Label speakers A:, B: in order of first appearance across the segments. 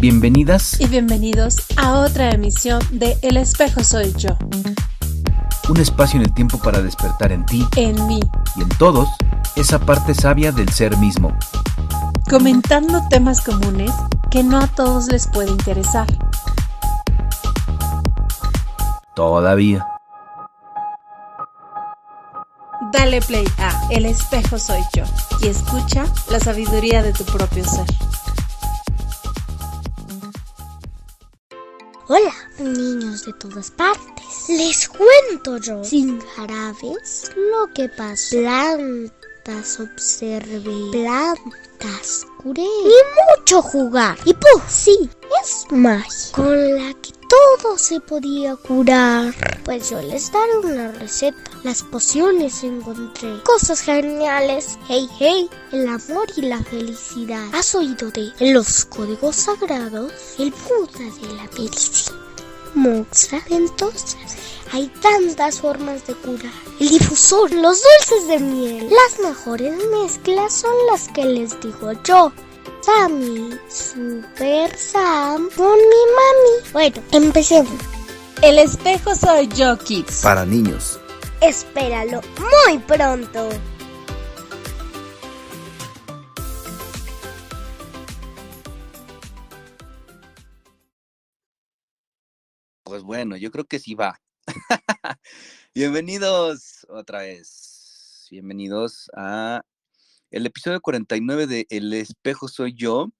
A: Bienvenidas
B: y bienvenidos a otra emisión de El espejo soy yo.
A: Un espacio en el tiempo para despertar en ti,
B: en mí
A: y en todos esa parte sabia del ser mismo.
B: Comentando temas comunes que no a todos les puede interesar.
A: Todavía.
B: Dale play a El espejo soy yo y escucha la sabiduría de tu propio ser.
C: Niños de todas partes. Les cuento yo, sin jarabes, lo que pasó. Plantas observé, plantas curé y mucho jugar. Y pues, sí, es magia con la que todo se podía curar. Pues yo les daré una receta. Las pociones encontré. Cosas geniales. Hey, hey. El amor y la felicidad. ¿Has oído de los códigos sagrados? El Buda de la medicina. Moxa. Entonces, hay tantas formas de curar. El difusor, los dulces de miel. Las mejores mezclas son las que les digo yo. Sammy, Super Sam, con mi mami. Bueno, empecemos.
B: El espejo soy yo, Kids.
A: Para niños.
C: Espéralo muy pronto.
A: Pues bueno, yo creo que sí va. Bienvenidos otra vez. Bienvenidos a el episodio 49 de El espejo soy yo.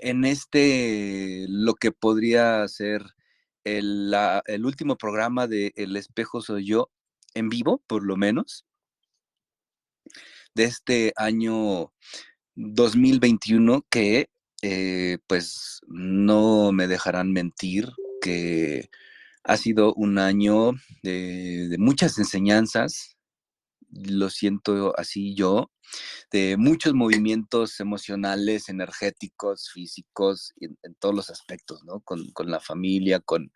A: En este, lo que podría ser el, el último programa de El espejo soy yo, en vivo, por lo menos, de este año 2021 que eh, pues no me dejarán mentir que ha sido un año de, muchas enseñanzas, lo siento así yo, de muchos movimientos emocionales, energéticos, físicos, en, en todos los aspectos, ¿no? Con, con la familia, con,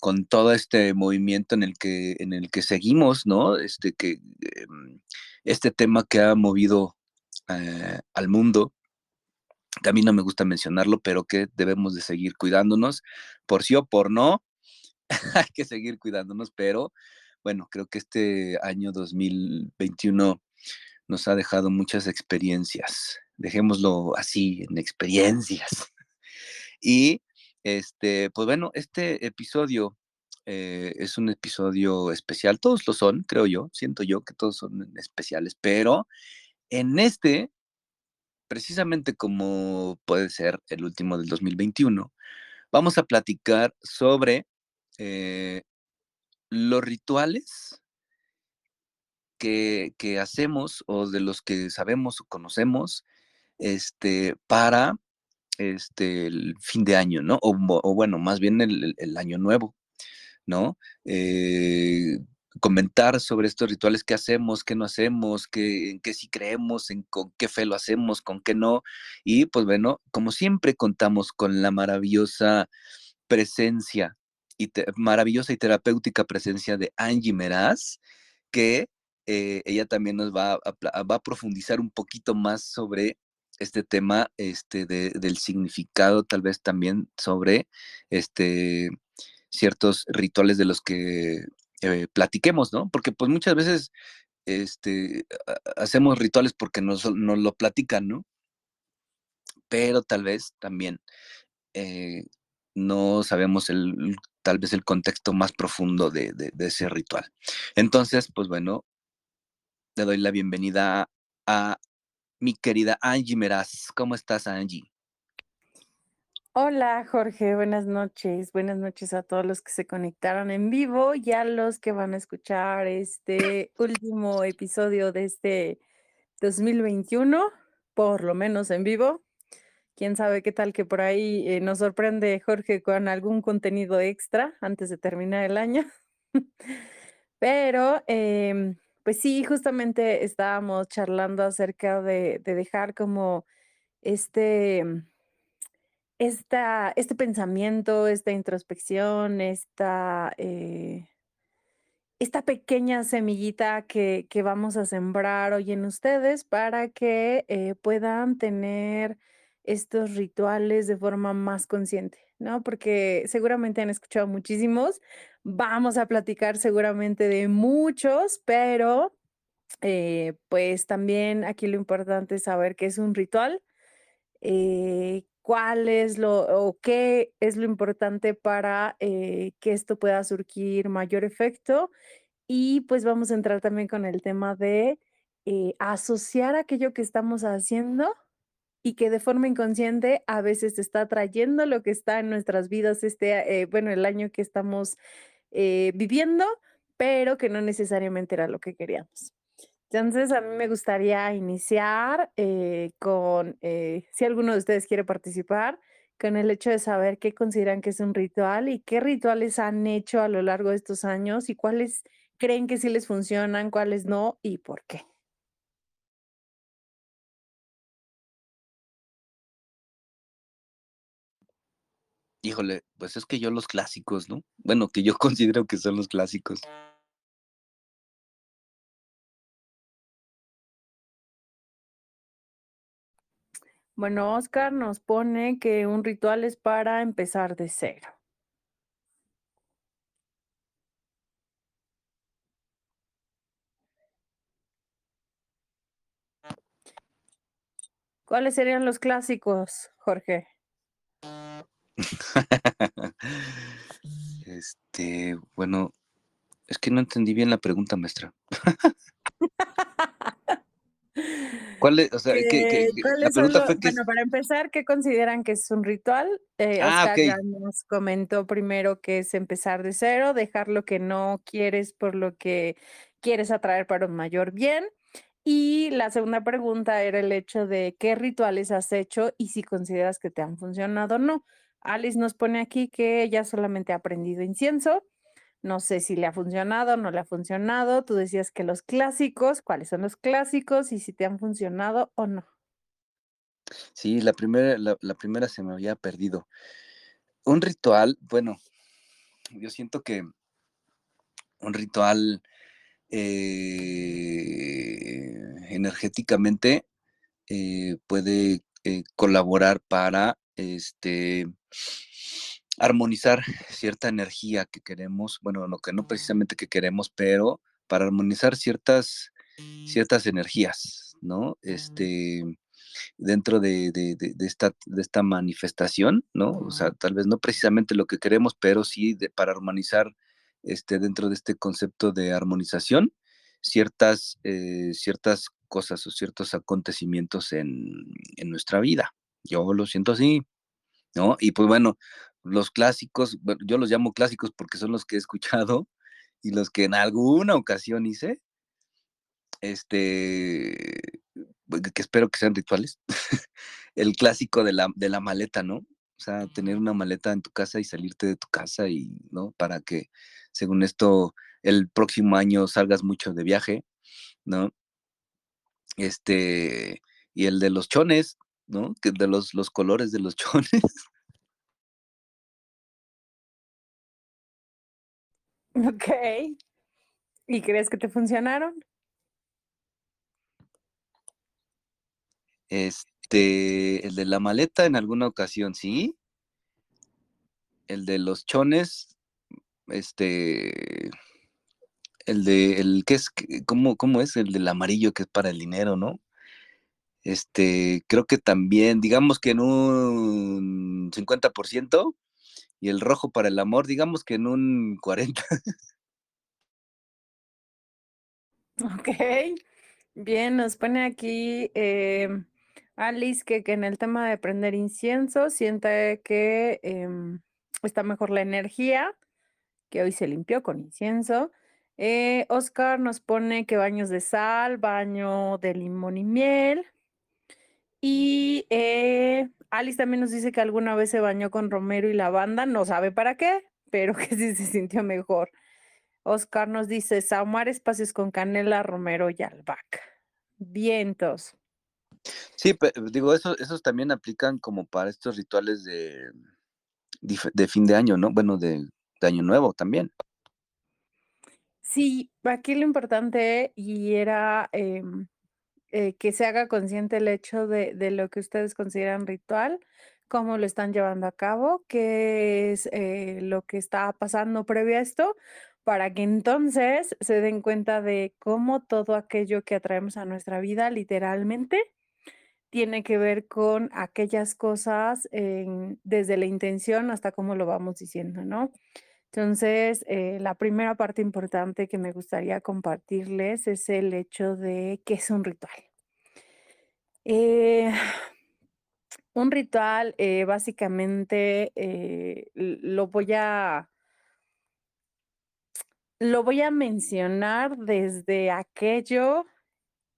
A: con, todo este movimiento en el que, en el que seguimos, ¿no? Este, que, eh, este tema que ha movido eh, al mundo, que a mí no me gusta mencionarlo, pero que debemos de seguir cuidándonos, por sí o por no, hay que seguir cuidándonos, pero bueno, creo que este año 2021 nos ha dejado muchas experiencias, dejémoslo así, en experiencias. Y este, pues bueno, este episodio eh, es un episodio especial, todos lo son, creo yo, siento yo que todos son especiales, pero en este, precisamente como puede ser el último del 2021, vamos a platicar sobre eh, los rituales que, hacemos o de los que sabemos o conocemos este, para este, el fin de año, ¿no? O, o bueno, más bien el, el, año nuevo, ¿no? Eh, comentar sobre estos rituales, qué hacemos, qué no hacemos, qué, en qué sí creemos, con qué fe lo hacemos, con qué no. Y pues bueno, como siempre contamos con la maravillosa presencia y maravillosa y terapéutica presencia de Angie Meraz, que eh, ella también nos va a, va a, profundizar un poquito más sobre este tema este, de, del significado, tal vez también sobre este, ciertos rituales de los que eh, platiquemos, ¿no? Porque pues muchas veces este, hacemos rituales porque nos, nos lo platican, ¿no? Pero tal vez también eh, no sabemos el, tal vez el contexto más profundo de, de, de, ese ritual. Entonces, pues bueno, le doy la bienvenida a mi querida Angie Meraz. ¿Cómo estás, Angie?
D: Hola, Jorge. Buenas noches. Buenas noches a todos los que se conectaron en vivo y a los que van a escuchar este último episodio de este 2021, por lo menos en vivo. Quién sabe qué tal que por ahí eh, nos sorprende Jorge con algún contenido extra antes de terminar el año. Pero eh, pues sí, justamente estábamos charlando acerca de dejar como este, esta, este pensamiento, esta introspección, esta, eh, esta pequeña semillita que, que, vamos a sembrar hoy en ustedes para que eh, puedan tener estos rituales de forma más consciente, ¿no? Porque seguramente han escuchado muchísimos, vamos a platicar seguramente de muchos, pero eh, pues también aquí lo importante es saber qué es un ritual, eh, cuál es lo o qué es lo importante para eh, que esto pueda surgir mayor efecto. Y pues vamos a entrar también con el tema de asociar aquello que estamos haciendo y que de forma inconsciente a veces está trayendo lo que está en nuestras vidas este, bueno, el año que estamos viviendo, pero que no necesariamente era lo que queríamos. Entonces, a mí me gustaría iniciar eh, con, eh, si alguno de ustedes quiere participar, con el hecho de saber qué consideran que es un ritual y qué rituales han hecho a lo largo de estos años y cuáles creen que sí les funcionan, cuáles no y por qué.
A: Híjole, pues es que yo los clásicos, ¿no? Bueno, que yo considero que son los clásicos.
D: Bueno, Oscar nos pone que un ritual es para empezar de cero. ¿Cuáles serían los clásicos, Jorge?
A: este, bueno, es que no entendí bien la pregunta, maestra. ¿Cuál es? O sea, que,
D: la pregunta fue que... Bueno, para empezar, ¿qué consideran que es un ritual? Eh, ah, ya nos comentó primero que es empezar de cero, dejar lo que no quieres por lo que quieres atraer para un mayor bien. Y la segunda pregunta era el hecho de qué rituales has hecho y si consideras que te han funcionado o no. Alice nos pone aquí que ella solamente ha aprendido incienso no sé si le ha funcionado, no le ha funcionado. Tú decías que los clásicos, ¿cuáles son los clásicos y si te han funcionado o no?
A: Sí, la primera, la, primera se me había perdido. Un ritual, bueno, yo siento que un ritual eh, energéticamente eh, puede eh, colaborar para este armonizar cierta energía que queremos, bueno, lo que no precisamente que queremos, pero para armonizar ciertas, ciertas energías, ¿no? Este, dentro de, esta, de esta manifestación, ¿no? O sea, tal vez no precisamente lo que queremos, pero sí para armonizar este, dentro de este concepto de armonización ciertas, eh, ciertas cosas o ciertos acontecimientos en, en nuestra vida. Yo lo siento así, ¿no? Y pues bueno, los clásicos, yo los llamo clásicos porque son los que he escuchado y los que en alguna ocasión hice, este, que espero que sean rituales, el clásico de la, de la maleta, ¿no? O sea, tener una maleta en tu casa y salirte de tu casa y, ¿no? Para que, según esto, el próximo año salgas mucho de viaje, ¿no? Este, y el de los chones, ¿no? Que de los, los colores de los chones.
D: Ok. ¿Y crees que te funcionaron?
A: Este, el de la maleta en alguna ocasión, sí. El de los chones, este, el de, el que es, ¿cómo, cómo es? El del amarillo que es para el dinero, ¿no? Este, creo que también, digamos que en un 50%, y el rojo para el amor, digamos que en un 40.
D: Ok, bien, nos pone aquí em, Alice que, en el tema de prender incienso siente que em, está mejor la energía, que hoy se limpió con incienso. Eh, Oscar nos pone que baños de sal, baño de limón y miel. Y eh, Alice también nos dice que alguna vez se bañó con romero y lavanda, no sabe para qué, pero que sí se sintió mejor. Oscar nos dice, saumar espacios con canela, romero y albahaca. Vientos.
A: Sí, digo, eso, esos también aplican como para estos rituales de, de fin de año, ¿no? Bueno, de, año nuevo también.
D: Sí, aquí lo importante y era em, eh, que se haga consciente el hecho de, de, lo que ustedes consideran ritual, cómo lo están llevando a cabo, qué es eh, lo que está pasando previo a esto, para que entonces se den cuenta de cómo todo aquello que atraemos a nuestra vida literalmente tiene que ver con aquellas cosas desde la intención hasta cómo lo vamos diciendo, ¿no? Entonces, eh, la primera parte importante que me gustaría compartirles es el hecho de qué es un ritual. Eh, un ritual, eh, básicamente, lo voy a lo voy a mencionar desde aquello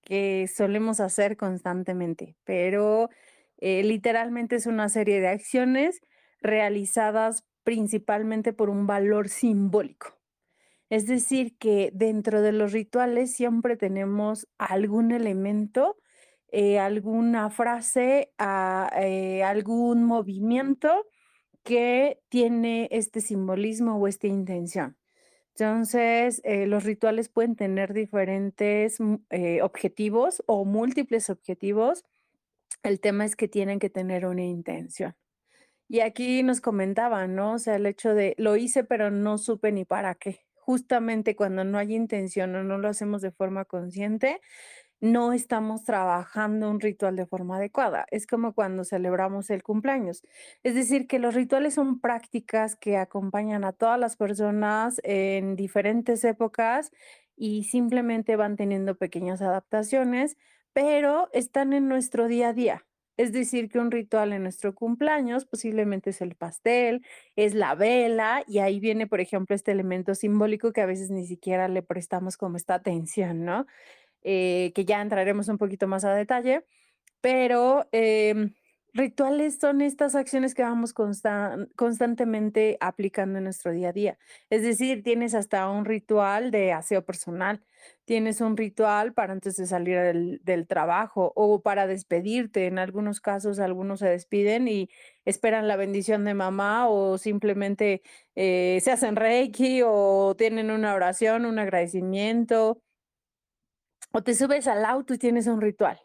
D: que solemos hacer constantemente, pero literalmente es una serie de acciones realizadas principalmente por un valor simbólico. Es decir, que dentro de los rituales siempre tenemos algún elemento, eh, alguna frase, ah, eh, algún movimiento que tiene este simbolismo o esta intención. Entonces, eh, los rituales pueden tener diferentes mm, objetivos o múltiples objetivos. El tema es que tienen que tener una intención. Y aquí nos comentaban, ¿no? O sea, el hecho de lo hice, pero no supe ni para qué. Justamente cuando no hay intención o no lo hacemos de forma consciente, no estamos trabajando un ritual de forma adecuada. Es como cuando celebramos el cumpleaños. Es decir, que los rituales son prácticas que acompañan a todas las personas en diferentes épocas y simplemente van teniendo pequeñas adaptaciones, pero están en nuestro día a día. Es decir, que un ritual en nuestro cumpleaños posiblemente es el pastel, es la vela, y ahí viene, por ejemplo, este elemento simbólico que a veces ni siquiera le prestamos como esta atención, ¿no? Eh, que ya entraremos un poquito más a detalle, pero em, Rituales son estas acciones que vamos constantemente aplicando en nuestro día a día. Es decir, tienes hasta un ritual de aseo personal, tienes un ritual para antes de salir del, trabajo o para despedirte. En algunos casos, algunos se despiden y esperan la bendición de mamá o simplemente eh, se hacen reiki o tienen una oración, un agradecimiento. O te subes al auto y tienes un ritual.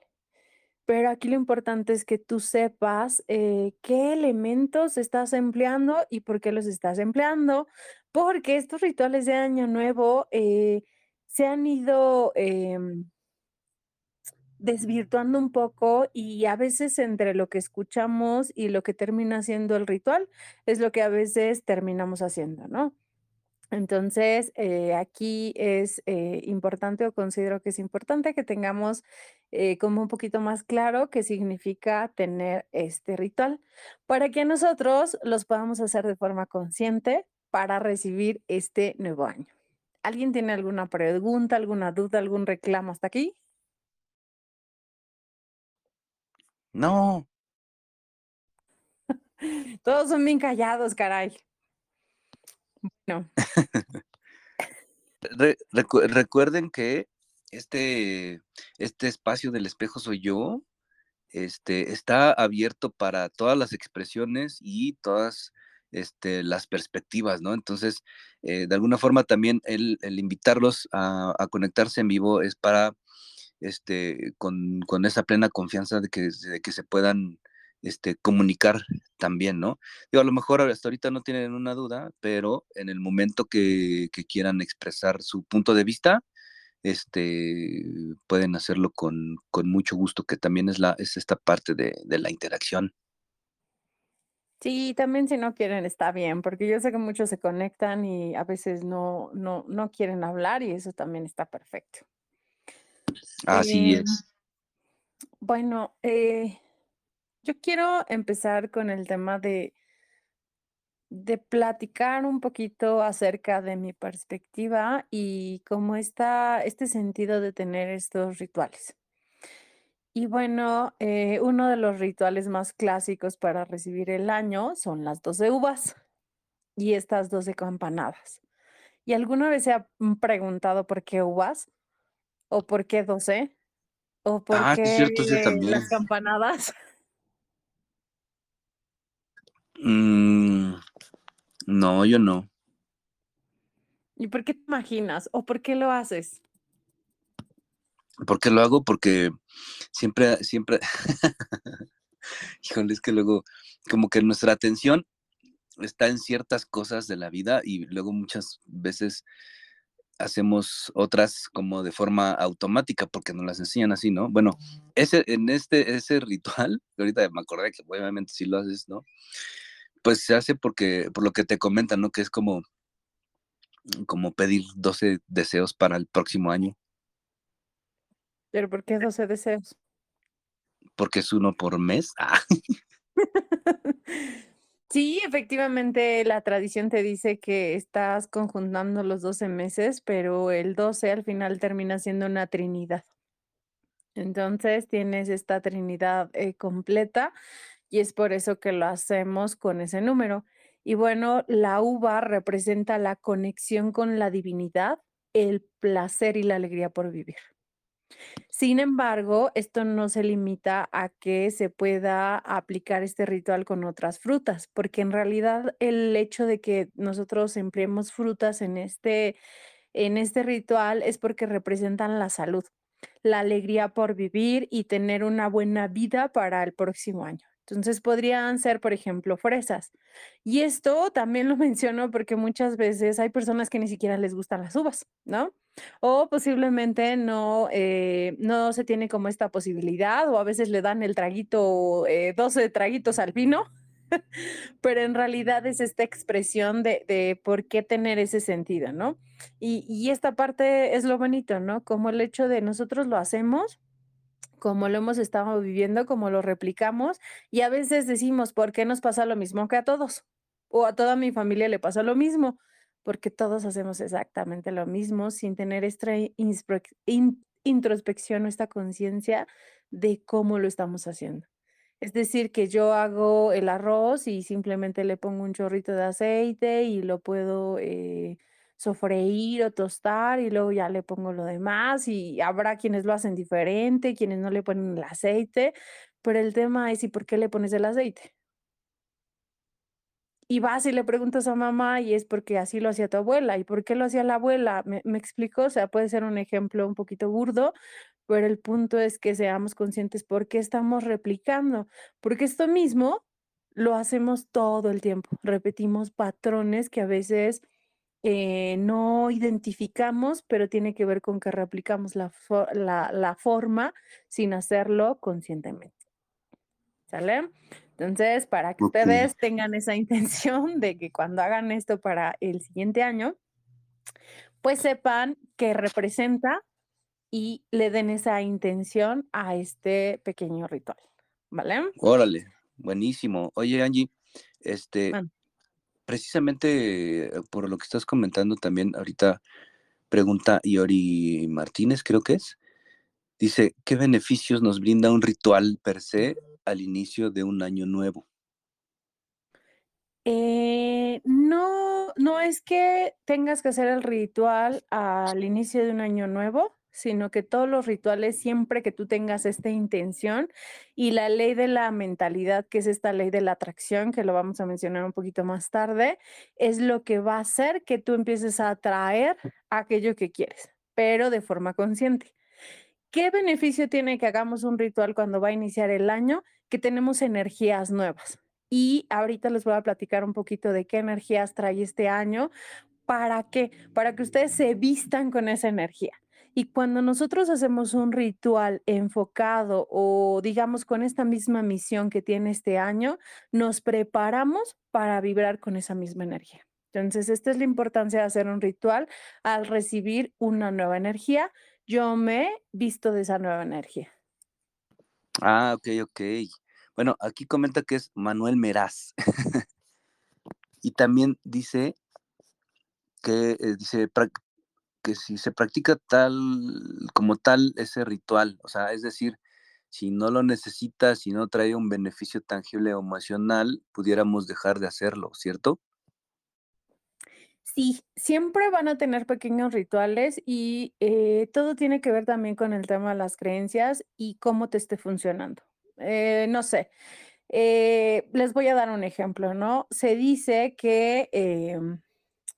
D: Pero aquí lo importante es que tú sepas eh, qué elementos estás empleando y por qué los estás empleando, porque estos rituales de Año Nuevo eh, se han ido em, desvirtuando un poco y a veces entre lo que escuchamos y lo que termina siendo el ritual es lo que a veces terminamos haciendo, ¿no? Entonces, eh, aquí es eh, importante o considero que es importante que tengamos eh, como un poquito más claro qué significa tener este ritual para que nosotros los podamos hacer de forma consciente para recibir este nuevo año. ¿Alguien tiene alguna pregunta, alguna duda, algún reclamo hasta aquí?
A: No.
D: Todos son bien callados, caray. No.
A: recuerden que este, este espacio del espejo soy yo, este, está abierto para todas las expresiones y todas este, las perspectivas, ¿no? Entonces, eh, de alguna forma también el, invitarlos a, conectarse en vivo es para, este, con, esa plena confianza de que, de que se puedan este, comunicar también, ¿no? Digo, a lo mejor hasta ahorita no tienen una duda, pero en el momento que, quieran expresar su punto de vista, este, pueden hacerlo con, mucho gusto, que también es, la, es esta parte de, la interacción.
D: Sí, también si no quieren está bien, porque yo sé que muchos se conectan y a veces no, no, no quieren hablar y eso también está perfecto.
A: Así es.
D: Em, bueno, eh, yo quiero empezar con el tema de, de platicar un poquito acerca de mi perspectiva y cómo está este sentido de tener estos rituales. Y bueno, eh, uno de los rituales más clásicos para recibir el año son las 12 uvas y estas 12 campanadas. ¿Y alguna vez se ha preguntado por qué uvas? ¿O por qué 12? ¿O por
A: ah,
D: qué las campanadas?
A: Mm, no, yo no.
D: ¿Y por qué te imaginas? ¿O por qué lo haces?
A: ¿Por qué lo hago? Porque siempre, siempre, híjole, es que luego como que nuestra atención está en ciertas cosas de la vida y luego muchas veces hacemos otras como de forma automática porque nos las enseñan así, ¿no? Bueno, ese, en este, ese ritual, ahorita me acordé que obviamente si lo haces, ¿no? Pues se hace porque, por lo que te comentan, ¿no? Que es como, como pedir 12 deseos para el próximo año.
D: ¿Pero por qué 12 deseos?
A: Porque es uno por mes. Ah.
D: Sí, efectivamente, la tradición te dice que estás conjuntando los 12 meses, pero el 12 al final termina siendo una trinidad. Entonces tienes esta trinidad eh, completa y es por eso que lo hacemos con ese número. Y bueno, la uva representa la conexión con la divinidad, el placer y la alegría por vivir. Sin embargo, esto no se limita a que se pueda aplicar este ritual con otras frutas, porque en realidad el hecho de que nosotros empleemos frutas en este, en este ritual es porque representan la salud, la alegría por vivir y tener una buena vida para el próximo año. Entonces podrían ser, por ejemplo, fresas. Y esto también lo menciono porque muchas veces hay personas que ni siquiera les gustan las uvas, ¿no? O posiblemente no, eh, no se tiene como esta posibilidad o a veces le dan el traguito, 12 eh, traguitos al vino, pero en realidad es esta expresión de, de, por qué tener ese sentido, ¿no? Y, y esta parte es lo bonito, ¿no? Como el hecho de nosotros lo hacemos como lo hemos estado viviendo, como lo replicamos, y a veces decimos, ¿por qué nos pasa lo mismo que a todos? O a toda mi familia le pasa lo mismo, porque todos hacemos exactamente lo mismo sin tener esta introspección o esta conciencia de cómo lo estamos haciendo. Es decir, que yo hago el arroz y simplemente le pongo un chorrito de aceite y lo puedo... Eh, sofreír o tostar y luego ya le pongo lo demás y habrá quienes lo hacen diferente, quienes no le ponen el aceite, pero el tema es ¿y por qué le pones el aceite? Y vas y le preguntas a mamá y es porque así lo hacía tu abuela. ¿Y por qué lo hacía la abuela? ¿Me, me explico? O sea, puede ser un ejemplo un poquito burdo, pero el punto es que seamos conscientes por qué estamos replicando. Porque esto mismo lo hacemos todo el tiempo. Repetimos patrones que a veces eh, no identificamos, pero tiene que ver con que replicamos la, la, forma sin hacerlo conscientemente. ¿Sale? Entonces, para que ustedes tengan esa intención de que cuando hagan esto para el siguiente año, pues sepan que representa y le den esa intención a este pequeño ritual. ¿Vale?
A: Órale, buenísimo. Oye, Angie, este, precisamente eh, por lo que estás comentando también ahorita, pregunta Iori Martínez, creo que es. Dice, ¿qué beneficios nos brinda un ritual per se al inicio de un año nuevo?
D: Eh, no, no es que tengas que hacer el ritual al inicio de un año nuevo, sino que todos los rituales, siempre que tú tengas esta intención y la ley de la mentalidad, que es esta ley de la atracción, que lo vamos a mencionar un poquito más tarde, es lo que va a hacer que tú empieces a atraer aquello que quieres, pero de forma consciente. ¿Qué beneficio tiene que hagamos un ritual cuando va a iniciar el año? Que tenemos energías nuevas. Y ahorita les voy a platicar un poquito de qué energías trae este año. ¿Para qué? Para que ustedes se vistan con esa energía. Y cuando nosotros hacemos un ritual enfocado o digamos con esta misma misión que tiene este año, nos preparamos para vibrar con esa misma energía. Entonces, esta es la importancia de hacer un ritual al recibir una nueva energía. Yo me visto de esa nueva energía.
A: Ah, ok, ok. Bueno, aquí comenta que es Manuel Meraz. y también dice que eh, dice que si se practica tal, como tal, ese ritual, o sea, es decir, si no lo necesita, si no trae un beneficio tangible o emocional, pudiéramos dejar de hacerlo, ¿cierto?
D: Sí, siempre van a tener pequeños rituales y eh, todo tiene que ver también con el tema de las creencias y cómo te esté funcionando. Eh, no sé, eh, les voy a dar un ejemplo, ¿no? Se dice que em,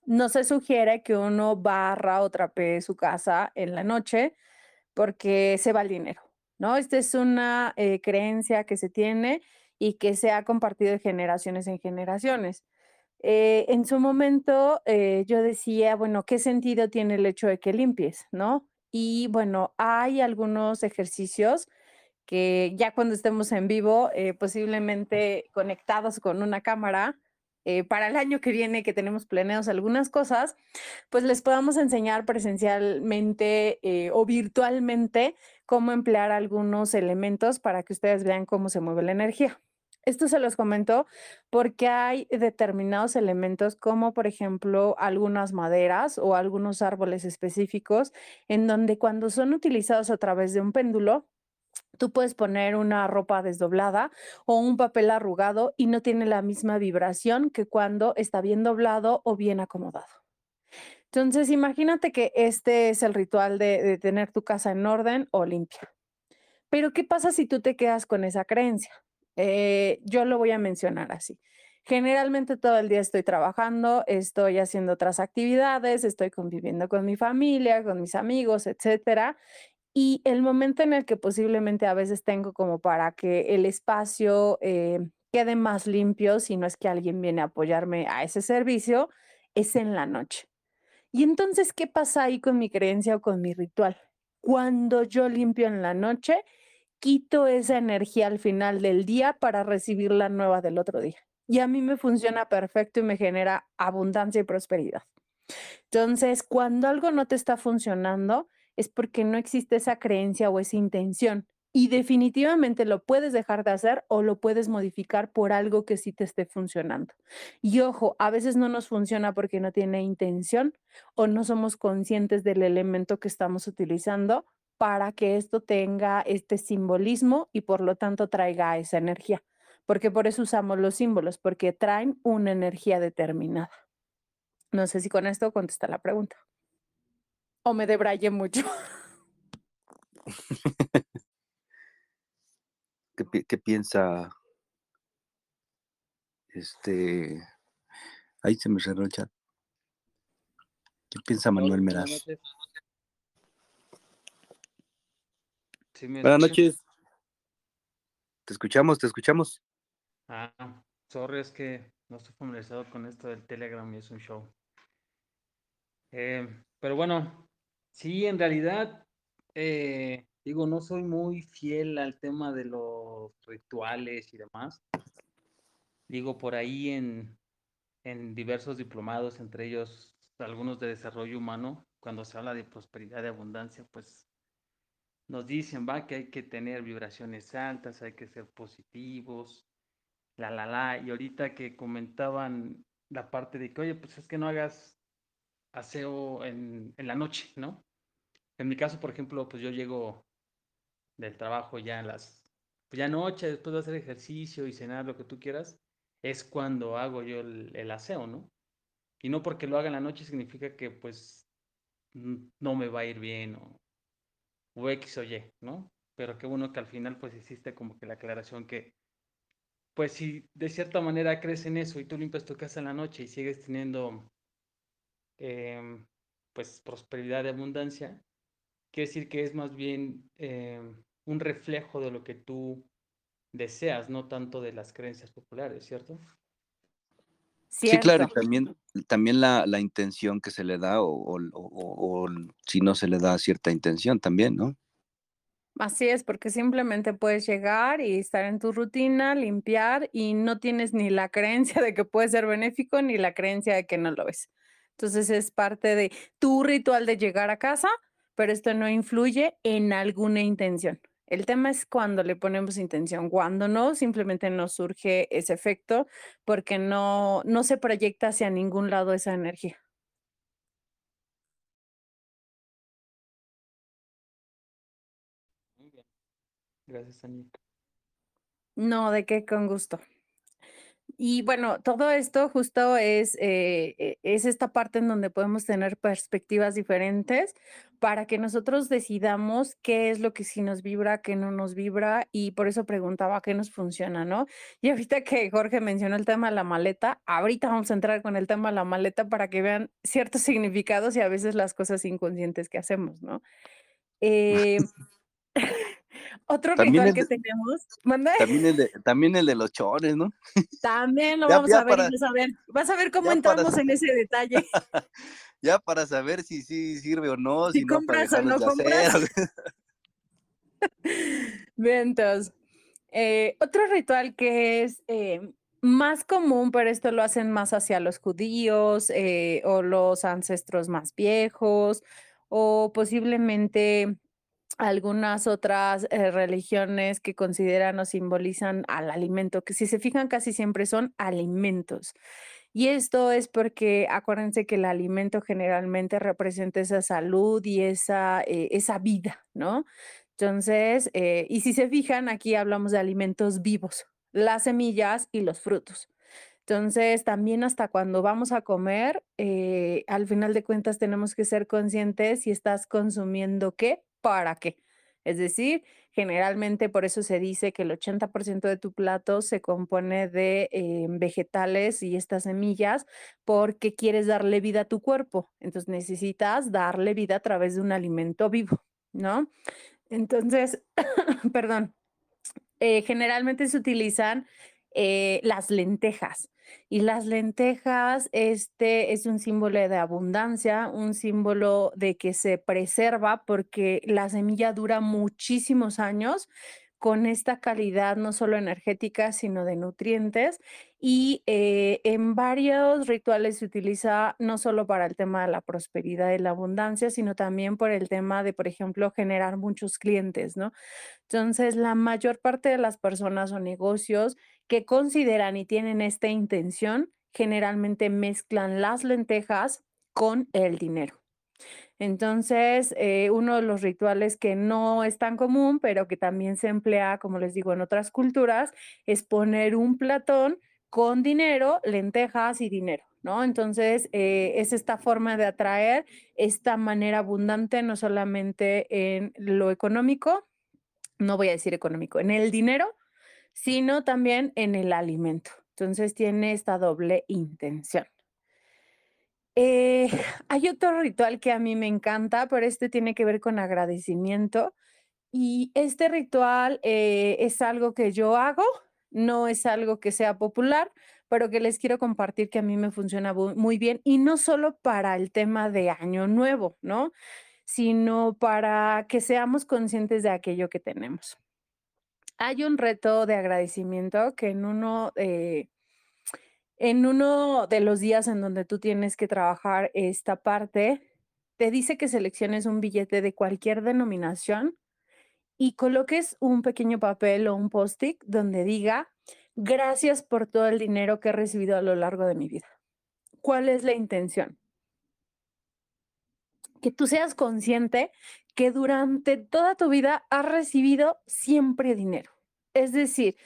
D: no se sugiere que uno barra o trapee su casa en la noche porque se va el dinero, ¿no? Esta es una eh, creencia que se tiene y que se ha compartido de generaciones en generaciones. Eh, en su momento eh, yo decía, bueno, ¿qué sentido tiene el hecho de que limpies, no? Y bueno, hay algunos ejercicios que ya cuando estemos en vivo, posiblemente conectados con una cámara, para el año que viene que tenemos planeados algunas cosas, pues les podamos enseñar presencialmente o virtualmente cómo emplear algunos elementos para que ustedes vean cómo se mueve la energía. Esto se los comento porque hay determinados elementos como por ejemplo algunas maderas o algunos árboles específicos en donde cuando son utilizados a través de un péndulo, tú puedes poner una ropa desdoblada o un papel arrugado y no tiene la misma vibración que cuando está bien doblado o bien acomodado. Entonces, imagínate que este es el ritual de, tener tu casa en orden o limpia. Pero, ¿qué pasa si tú te quedas con esa creencia? Eh, yo lo voy a mencionar así. Generalmente todo el día estoy trabajando, estoy haciendo otras actividades, estoy conviviendo con mi familia, con mis amigos, etcétera. Y el momento en el que posiblemente a veces tengo como para que el espacio eh, quede más limpio, si no es que alguien viene a apoyarme a ese servicio, es en la noche. Y entonces, ¿qué pasa ahí con mi creencia o con mi ritual? Cuando yo limpio en la noche, quito esa energía al final del día para recibir la nueva del otro día. Y a mí me funciona perfecto y me genera abundancia y prosperidad. Entonces, cuando algo no te está funcionando, es porque no existe esa creencia o esa intención. Y definitivamente lo puedes dejar de hacer o lo puedes modificar por algo que sí te esté funcionando. Y ojo, a veces no nos funciona porque no tiene intención o no somos conscientes del elemento que estamos utilizando para que esto tenga este simbolismo y por lo tanto traiga esa energía. Porque por eso usamos los símbolos, porque traen una energía determinada. No sé si con esto contesta la pregunta. O me debraye mucho.
A: ¿Qué, piensa? Este. Ahí se me cerró el chat. ¿Qué piensa Manuel Meraz? Buenas noches. Te escuchamos, te escuchamos.
E: Ah, sorry, es que no estoy familiarizado con esto del Telegram y es un show. Eh, pero bueno, sí, en realidad, eh, digo, no soy muy fiel al tema de los rituales y demás. Digo, por ahí en, en diversos diplomados, entre ellos algunos de desarrollo humano, cuando se habla de prosperidad y abundancia, pues nos dicen, va, que hay que tener vibraciones altas, hay que ser positivos, la, la, la. Y ahorita que comentaban la parte de que, oye, pues es que no hagas aseo en, en la noche, ¿no? En mi caso, por ejemplo, pues yo llego del trabajo ya en las, pues ya noche, después de hacer ejercicio y cenar lo que tú quieras, es cuando hago yo el, aseo, ¿no? Y no porque lo haga en la noche significa que pues no me va a ir bien o, o X o Y, ¿no? Pero qué bueno que al final pues hiciste como que la aclaración que, pues si de cierta manera crees en eso y tú limpias tu casa en la noche y sigues teniendo em, pues prosperidad y abundancia, quiere decir que es más bien em, un reflejo de lo que tú deseas, no tanto de las creencias populares, ¿cierto?
A: Sí, claro, y también, también la, la, intención que se le da o, o, o, si no se le da cierta intención también, ¿no?
D: Así es, porque simplemente puedes llegar y estar en tu rutina, limpiar y no tienes ni la creencia de que puede ser benéfico ni la creencia de que no lo es. Entonces es parte de tu ritual de llegar a casa, pero esto no influye en alguna intención. El tema es cuando le ponemos intención, cuando no, simplemente no surge ese efecto porque no, no se proyecta hacia ningún lado esa energía.
E: Muy bien. Gracias, Ani.
D: No, de qué, con gusto. Y bueno, todo esto justo es, eh, e, es esta parte en donde podemos tener perspectivas diferentes para que nosotros decidamos qué es lo que sí nos vibra, qué no nos vibra y por eso preguntaba qué nos funciona, ¿no? Y ahorita que Jorge mencionó el tema de la maleta, ahorita vamos a entrar con el tema de la maleta para que vean ciertos significados y a veces las cosas inconscientes que hacemos, ¿no? Eh, otro ritual que tenemos.
A: También el, de, también el de los chores, ¿no?
D: También lo vamos a ver y vas a ver. Vas a ver cómo entramos en ese detalle.
A: ya para saber si sí sirve o no, si, no
D: compras o no compras. Ventos. Eh, otro ritual que es eh, más común, pero esto lo hacen más hacia los judíos eh, o los ancestros más viejos o posiblemente algunas otras religiones que consideran o simbolizan al alimento, que si se fijan casi siempre son alimentos. Y esto es porque acuérdense que el alimento generalmente representa esa salud y esa, esa vida, ¿no? Entonces, y si se fijan, aquí hablamos de alimentos vivos, las semillas y los frutos. Entonces, también hasta cuando vamos a comer, eh, al final de cuentas tenemos que ser conscientes si estás consumiendo qué, para qué. Es decir, generalmente por eso se dice que el 80% de tu plato se compone de eh, vegetales y estas semillas porque quieres darle vida a tu cuerpo. Entonces necesitas darle vida a través de un alimento vivo, ¿no? Entonces, perdón, eh, generalmente se utilizan eh, las lentejas. Y las lentejas, este es un símbolo de abundancia, un símbolo de que se preserva porque la semilla dura muchísimos años con esta calidad no solo energética, sino de nutrientes. Y eh, en varios rituales se utiliza no solo para el tema de la prosperidad y la abundancia, sino también por el tema de, por ejemplo, generar muchos clientes, ¿no? Entonces, la mayor parte de las personas o negocios que consideran y tienen esta intención, generalmente mezclan las lentejas con el dinero. Entonces, eh, uno de los rituales que no es tan común, pero que también se emplea, como les digo, en otras culturas, es poner un platón con dinero, lentejas y dinero. ¿No? Entonces, eh, es esta forma de atraer esta manera abundante, no solamente en lo económico, no voy a decir económico, en el dinero, sino también en el alimento. Entonces, tiene esta doble intención. Eh, hay otro ritual que a mí me encanta, pero este tiene que ver con agradecimiento. Y este ritual eh, es algo que yo hago, no es algo que sea popular, pero que les quiero compartir que a mí me funciona muy bien y no solo para el tema de año nuevo, ¿no? Sino para que seamos conscientes de aquello que tenemos. Hay un reto de agradecimiento que en uno eh, en uno de los días en donde tú tienes que trabajar esta parte, te dice que selecciones un billete de cualquier denominación y coloques un pequeño papel o un post-it donde diga, gracias por todo el dinero que he recibido a lo largo de mi vida. ¿Cuál es la intención? Que tú seas consciente que durante toda tu vida has recibido siempre dinero. Es decir,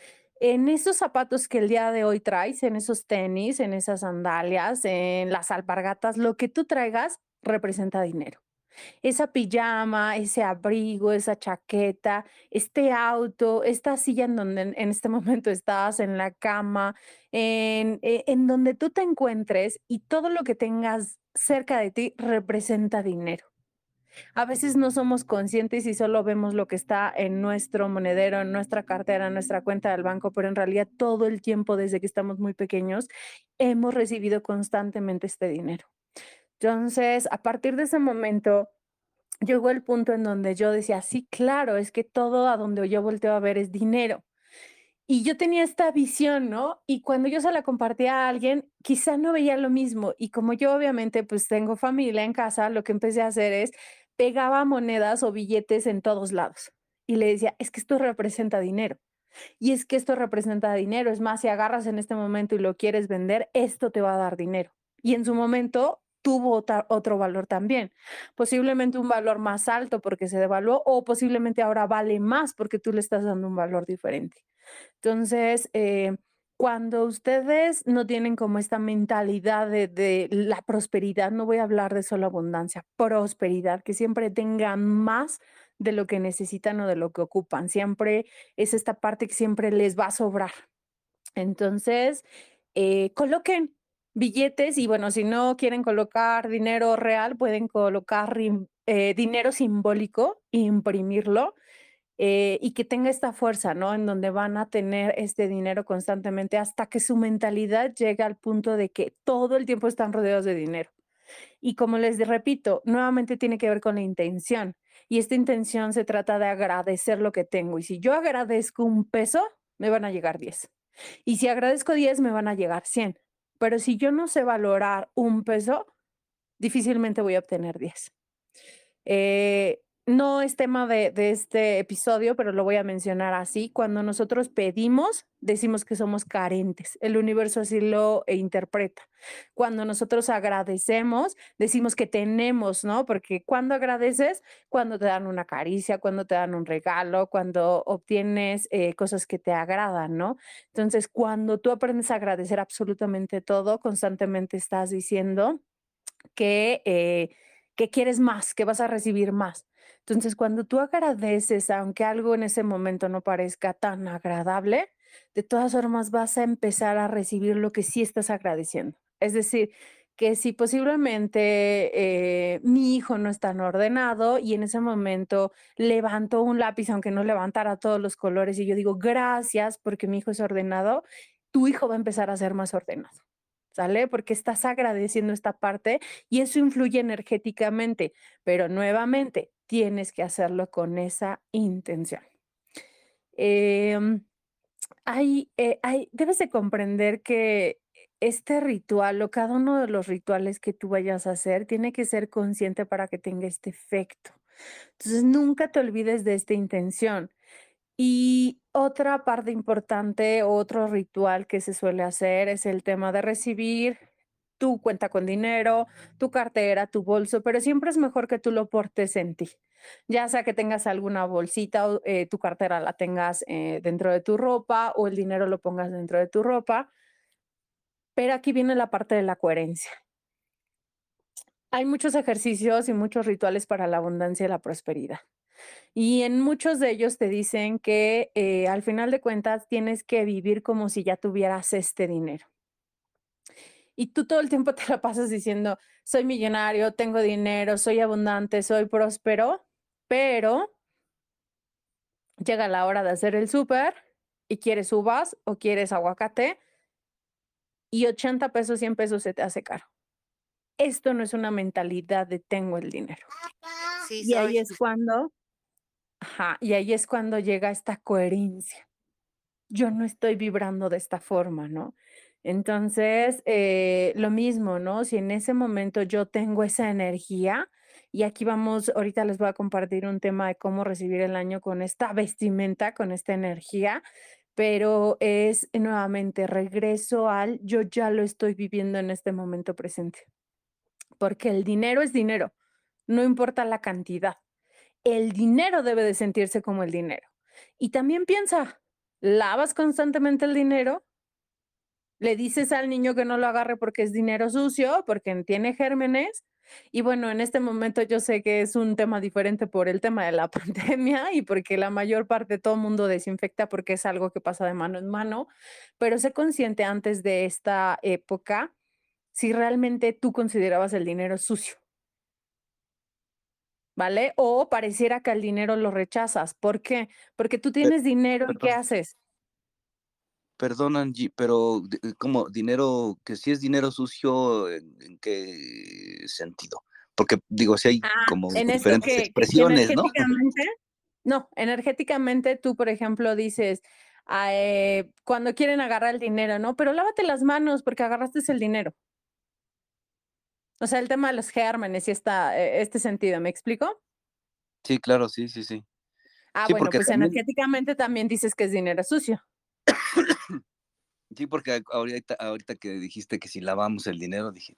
D: en esos zapatos que el día de hoy traes, en esos tenis, en esas sandalias, en las alpargatas, lo que tú traigas representa dinero. Esa pijama, ese abrigo, esa chaqueta, este auto, esta silla en donde en este momento estás, en la cama, en, eh, en donde tú te encuentres y todo lo que tengas cerca de ti representa dinero. A veces no somos conscientes y solo vemos lo que está en nuestro monedero, en nuestra cartera, en nuestra cuenta del banco, pero en realidad todo el tiempo desde que estamos muy pequeños hemos recibido constantemente este dinero. Entonces, a partir de ese momento, llegó el punto en donde yo decía, sí, claro, es que todo a donde yo volteo a ver es dinero. Y yo tenía esta visión, ¿no? Y cuando yo se la compartía a alguien, quizá no veía lo mismo. Y como yo obviamente pues tengo familia en casa, lo que empecé a hacer es pegaba monedas o billetes en todos lados y le decía, es que esto representa dinero. Y es que esto representa dinero. Es más, si agarras en este momento y lo quieres vender, esto te va a dar dinero. Y en su momento tuvo otro valor también. Posiblemente un valor más alto porque se devaluó o posiblemente ahora vale más porque tú le estás dando un valor diferente. Entonces, eh, cuando ustedes no tienen como esta mentalidad de, la prosperidad, no voy a hablar de solo abundancia, prosperidad, que siempre tengan más de lo que necesitan o de lo que ocupan. Siempre es esta parte que siempre les va a sobrar. Entonces, eh, coloquen billetes y bueno, si no quieren colocar dinero real, pueden colocar eh, dinero simbólico, imprimirlo eh, y que tenga esta fuerza, ¿no? En donde van a tener este dinero constantemente hasta que su mentalidad llegue al punto de que todo el tiempo están rodeados de dinero. Y como les repito, nuevamente tiene que ver con la intención. Y esta intención se trata de agradecer lo que tengo. Y si yo agradezco un peso, me van a llegar 10. Y si agradezco 10, me van a llegar 100. Pero si yo no sé valorar un peso, difícilmente voy a obtener 10. Eh, no es tema de, este episodio, pero lo voy a mencionar así. Cuando nosotros pedimos, decimos que somos carentes. El universo así lo interpreta. Cuando nosotros agradecemos, decimos que tenemos, ¿no? Porque cuando agradeces, cuando te dan una caricia, cuando te dan un regalo, cuando obtienes eh, cosas que te agradan, ¿no? Entonces, cuando tú aprendes a agradecer absolutamente todo, constantemente estás diciendo que... Eh, que quieres más, que vas a recibir más. Entonces, cuando tú agradeces, aunque algo en ese momento no parezca tan agradable, de todas formas vas a empezar a recibir lo que sí estás agradeciendo. Es decir, que si posiblemente eh, mi hijo no es tan ordenado y en ese momento levanto un lápiz, aunque no levantara todos los colores, y yo digo gracias porque mi hijo es ordenado, tu hijo va a empezar a ser más ordenado. Porque estás agradeciendo esta parte y eso influye energéticamente, pero nuevamente, tienes que hacerlo con esa intención. Em, hay, eh, hay, debes de comprender que este ritual o cada uno de los rituales que tú vayas a hacer tiene que ser consciente para que tenga este efecto. Entonces, nunca te olvides de esta intención. Y otra parte importante, otro ritual que se suele hacer es el tema de recibir tu cuenta con dinero, tu cartera, tu bolso, pero siempre es mejor que tú lo portes en ti. Ya sea que tengas alguna bolsita o eh, tu cartera la tengas eh, dentro de tu ropa o el dinero lo pongas dentro de tu ropa. Pero aquí viene la parte de la coherencia. Hay muchos ejercicios y muchos rituales para la abundancia y la prosperidad. Y en muchos de ellos te dicen que eh, al final de cuentas tienes que vivir como si ya tuvieras este dinero y tú todo el tiempo te la pasas diciendo, soy millonario, tengo dinero, soy abundante, soy próspero, pero llega la hora de hacer el súper y quieres uvas o quieres aguacate y 80 pesos, 100 pesos se te hace caro. Esto no es una mentalidad de tengo el dinero. y ahí es cuando, ajá, y ahí es cuando llega esta coherencia. Yo no estoy vibrando de esta forma, ¿no? Entonces, eh, lo mismo, ¿no? Si en ese momento yo tengo esa energía, y aquí vamos, ahorita les voy a compartir un tema de cómo recibir el año con esta vestimenta, con esta energía, pero es nuevamente regreso al yo ya lo estoy viviendo en este momento presente. Porque el dinero es dinero, no importa la cantidad. El dinero debe de sentirse como el dinero. Y también piensa, lavas constantemente el dinero, le dices al niño que no lo agarre porque es dinero sucio, porque tiene gérmenes. Y bueno, en este momento yo sé que es un tema diferente por el tema de la pandemia y porque la mayor parte de todo mundo desinfecta porque es algo que pasa de mano en mano, pero sé consciente antes de esta época si realmente tú considerabas el dinero sucio. ¿Vale? O pareciera que el dinero lo rechazas. ¿Por qué? Porque tú tienes dinero y ¿qué haces?
A: Perdón, Angie, pero eh, como dinero, que si es dinero sucio, ¿en, qué sentido? Porque digo, si hay ah, como diferentes expresiones, ¿no?
D: No, energéticamente tú, por ejemplo, dices, ah, eh, cuando quieren agarrar el dinero, ¿no? Pero lávate las manos porque agarraste el dinero. O sea, el tema de los gérmenes y esta, eh, este sentido, ¿me explico?
A: Sí, claro, sí, sí, sí.
D: Ah, bueno, pues energéticamente también dices que es dinero sucio.
A: Sí, porque ahorita, ahorita que dijiste que si lavamos el dinero, dije,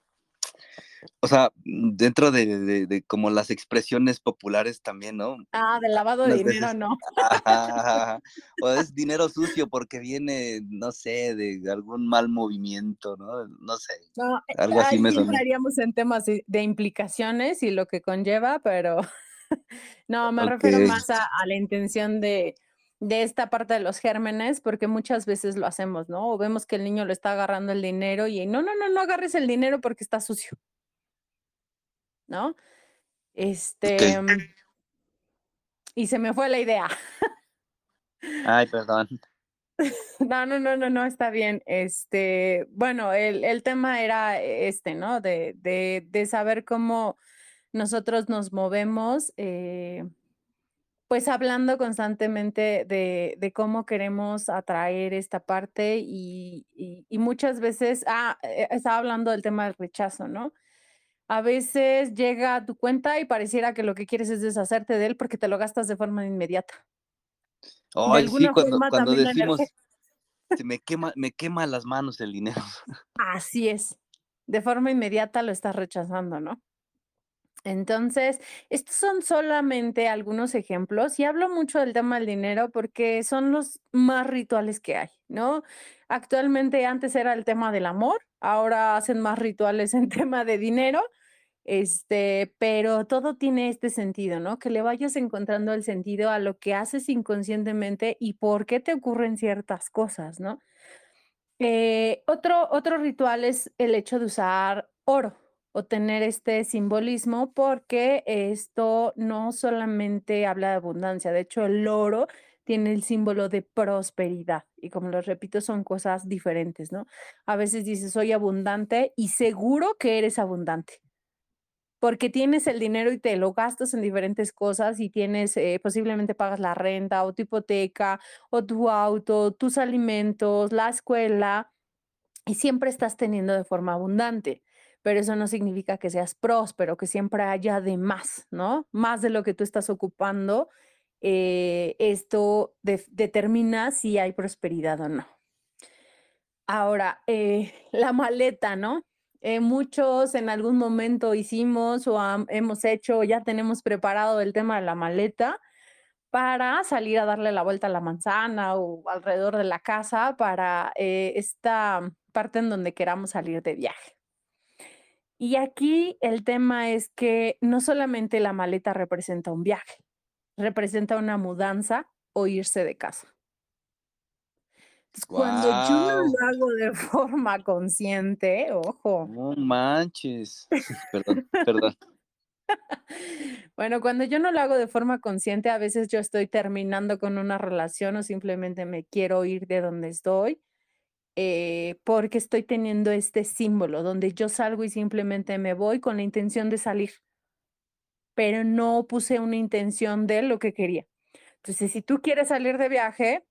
A: o sea, dentro de, como las expresiones populares también, ¿no?
D: Ah, del lavado de dinero, no.
A: o es dinero sucio porque viene, no sé, de algún mal movimiento, ¿no? No sé.
D: algo así me entraríamos en temas de implicaciones y lo que conlleva, pero no, me refiero más a la intención de de esta parte de los gérmenes, porque muchas veces lo hacemos, ¿no? O vemos que el niño lo está agarrando el dinero y no, no, no, no agarres el dinero porque está sucio. ¿No? Este, mm, y se me fue la idea.
A: Ay, perdón.
D: No, no, no, no, no, está bien. Este, bueno, el, el tema era este, ¿no? De, de, de saber cómo nosotros nos movemos, eh, pues hablando constantemente de, de, cómo queremos atraer esta parte y, y, y muchas veces, ah, eh, estaba hablando del tema del rechazo, ¿no? A veces llega a tu cuenta y pareciera que lo que quieres es deshacerte de él porque te lo gastas de forma inmediata.
A: Ay, sí, cuando, cuando decimos, se me quema, me quema las manos el dinero.
D: Así es, de forma inmediata lo estás rechazando, ¿no? Entonces, estos son solamente algunos ejemplos y hablo mucho del tema del dinero porque son los más rituales que hay, ¿no? Actualmente antes era el tema del amor, ahora hacen más rituales en tema de dinero, este, pero todo tiene este sentido, ¿no? Que le vayas encontrando el sentido a lo que haces inconscientemente y por qué te ocurren ciertas cosas, ¿no? Eh, otro, otro ritual es el hecho de usar oro o tener este simbolismo porque esto no solamente habla de abundancia, de hecho el oro tiene el símbolo de prosperidad y como lo repito son cosas diferentes, ¿no? A veces dices soy abundante y seguro que eres abundante porque tienes el dinero y te lo gastas en diferentes cosas y tienes, eh, posiblemente pagas la renta o tu hipoteca o tu auto, tus alimentos, la escuela y siempre estás teniendo de forma abundante. Pero eso no significa que seas próspero, que siempre haya de más, ¿no? Más de lo que tú estás ocupando. Eh, esto determina si hay prosperidad o no. Ahora, eh, la maleta, ¿no? Eh, muchos en algún momento hicimos o hemos hecho, ya tenemos preparado el tema de la maleta para salir a darle la vuelta a la manzana o alrededor de la casa para eh, esta parte en donde queramos salir de viaje. Y aquí el tema es que no solamente la maleta representa un viaje, representa una mudanza o irse de casa. Cuando yo no lo hago de forma consciente, ojo.
A: No manches. Perdón, perdón.
D: Bueno, cuando yo no lo hago de forma consciente, a veces yo estoy terminando con una relación o simplemente me quiero ir de donde estoy, eh, porque estoy teniendo este símbolo donde yo salgo y simplemente me voy con la intención de salir, pero no puse una intención de lo que quería. Entonces, si tú quieres salir de viaje,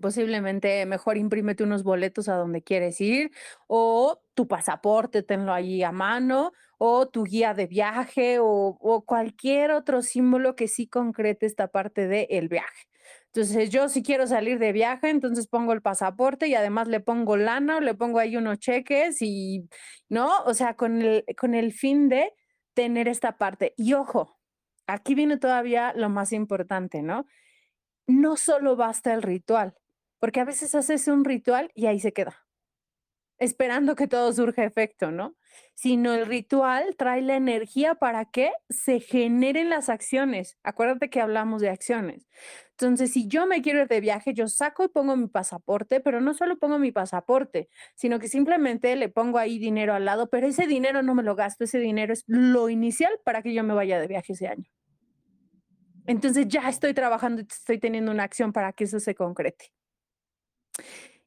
D: posiblemente mejor imprímete unos boletos a donde quieres ir o tu pasaporte, tenlo allí a mano o tu guía de viaje o, cualquier otro símbolo que sí concrete esta parte del el viaje. Entonces, yo si quiero salir de viaje, entonces pongo el pasaporte y además le pongo lana o le pongo ahí unos cheques y, ¿no? O sea, con el, con el fin de tener esta parte. Y ojo, aquí viene todavía lo más importante, ¿no? No solo basta el ritual, porque a veces haces un ritual y ahí se queda, esperando que todo surja efecto, ¿no? Sino el ritual trae la energía para que se generen las acciones. Acuérdate que hablamos de acciones. Entonces, si yo me quiero ir de viaje, yo saco y pongo mi pasaporte, pero no solo pongo mi pasaporte, sino que simplemente le pongo ahí dinero al lado, pero ese dinero no me lo gasto, ese dinero es lo inicial para que yo me vaya de viaje ese año. Entonces ya estoy trabajando y estoy teniendo una acción para que eso se concrete.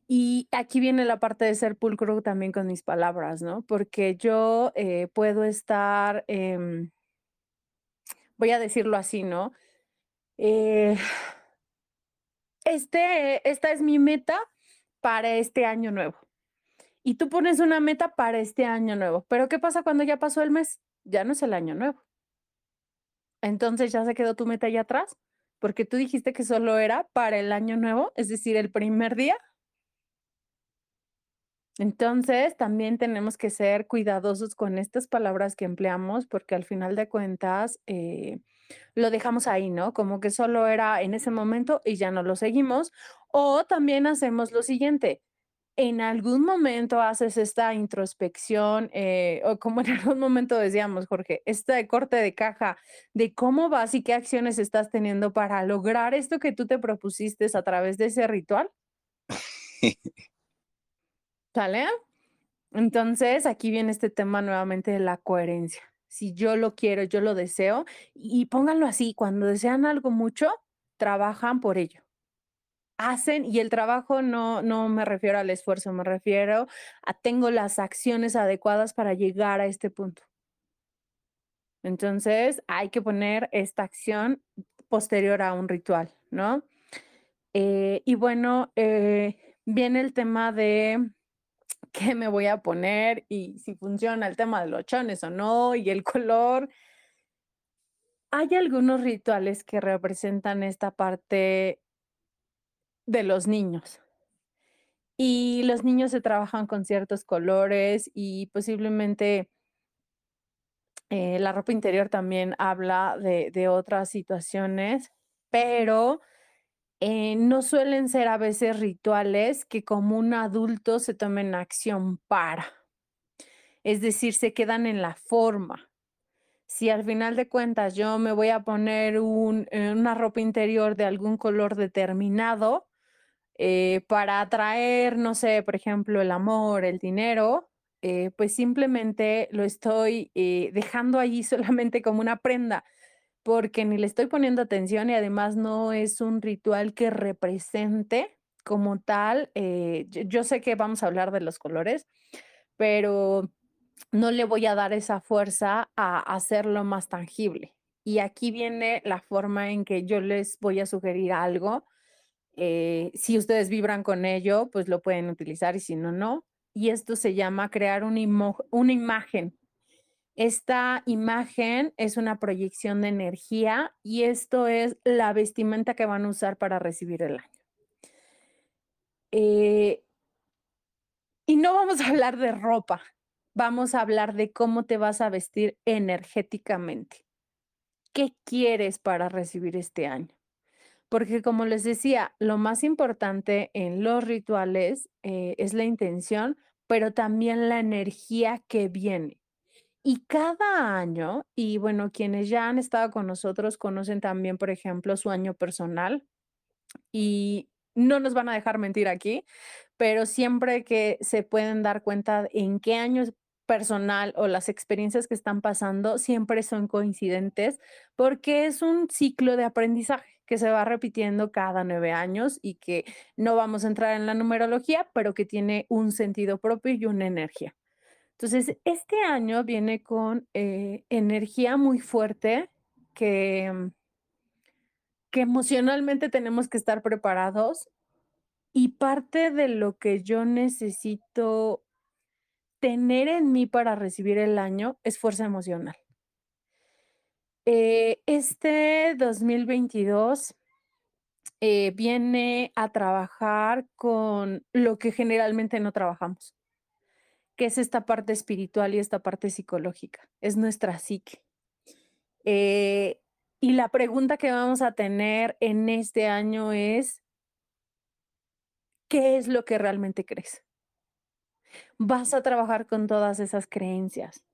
D: Y aquí viene la parte de ser pulcro también con mis palabras, ¿no? Porque yo eh, puedo estar, em, voy a decirlo así, ¿no? Eh, este, esta es mi meta para este año nuevo. Y tú pones una meta para este año nuevo. Pero ¿qué pasa cuando ya pasó el mes? Ya no es el año nuevo. Entonces ya se quedó tu meta allá atrás porque tú dijiste que solo era para el año nuevo, es decir, el primer día. Entonces, también tenemos que ser cuidadosos con estas palabras que empleamos, porque al final de cuentas eh, lo dejamos ahí, ¿no? Como que solo era en ese momento y ya no lo seguimos. O también hacemos lo siguiente, en algún momento haces esta introspección, eh, o como en algún momento decíamos, Jorge, este corte de caja de cómo vas y qué acciones estás teniendo para lograr esto que tú te propusiste a través de ese ritual. ¿Sale? Entonces, aquí viene este tema nuevamente de la coherencia. si yo lo quiero, yo lo deseo, y pónganlo así, cuando desean algo mucho, trabajan por ello. Hacen, y el trabajo no, no me refiero al esfuerzo, me refiero a tengo las acciones adecuadas para llegar a este punto. Entonces, hay que poner esta acción posterior a un ritual, ¿no? Eh, y bueno, eh, viene el tema de qué me voy a poner y si funciona el tema de los chones o no y el color. Hay algunos rituales que representan esta parte de los niños. Y los niños se trabajan con ciertos colores y posiblemente eh, la ropa interior también habla de, otras situaciones, pero eh, no suelen ser a veces rituales que como un adulto se tomen acción para. Es decir, se quedan en la forma. Si al final de cuentas yo me voy a poner eh, una ropa interior de algún color determinado eh, para atraer, no sé, por ejemplo, el amor, el dinero, pues simplemente lo estoy dejando allí solamente como una prenda porque ni le estoy poniendo atención y además no es un ritual que represente como tal. Eh, yo, sé que vamos a hablar de los colores, pero no le voy a dar esa fuerza a hacerlo más tangible. Y aquí viene la forma en que yo les voy a sugerir algo. Eh, si ustedes vibran con ello, pues lo pueden utilizar y si no, no. Y esto se llama crear una, imagen esta imagen es una proyección de energía y esto es la vestimenta que van a usar para recibir el año. Eh, y no vamos a hablar de ropa, vamos a hablar de cómo te vas a vestir energéticamente. ¿Qué quieres para recibir este año? Porque como les decía, lo más importante en los rituales eh, es la intención, pero también la energía que viene. Y cada año, y bueno, quienes ya han estado con nosotros conocen también, por ejemplo, su año personal y no nos van a dejar mentir aquí, pero siempre que se pueden dar cuenta en qué año personal o las experiencias que están pasando siempre son coincidentes porque es un ciclo de aprendizaje que se va repitiendo cada nueve años y que no vamos a entrar en la numerología, pero que tiene un sentido propio y una energía. Entonces, este año viene con eh, energía muy fuerte que, que emocionalmente tenemos que estar preparados y parte de lo que yo necesito tener en mí para recibir el año es fuerza emocional. Eh, este 2022 eh, viene a trabajar con lo que generalmente no trabajamos que es esta parte espiritual y esta parte psicológica, es nuestra psique. Eh, y la pregunta que vamos a tener en este año es, ¿qué es lo que realmente crees? Vas a trabajar con todas esas creencias.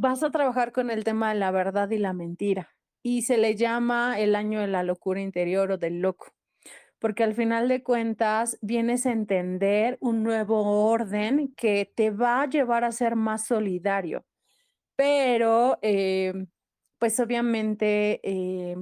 D: Vas a trabajar con el tema de la verdad y la mentira. Y se le llama el año de la locura interior o del loco porque al final de cuentas vienes a entender un nuevo orden que te va a llevar a ser más solidario. Pero, eh, pues obviamente, eh,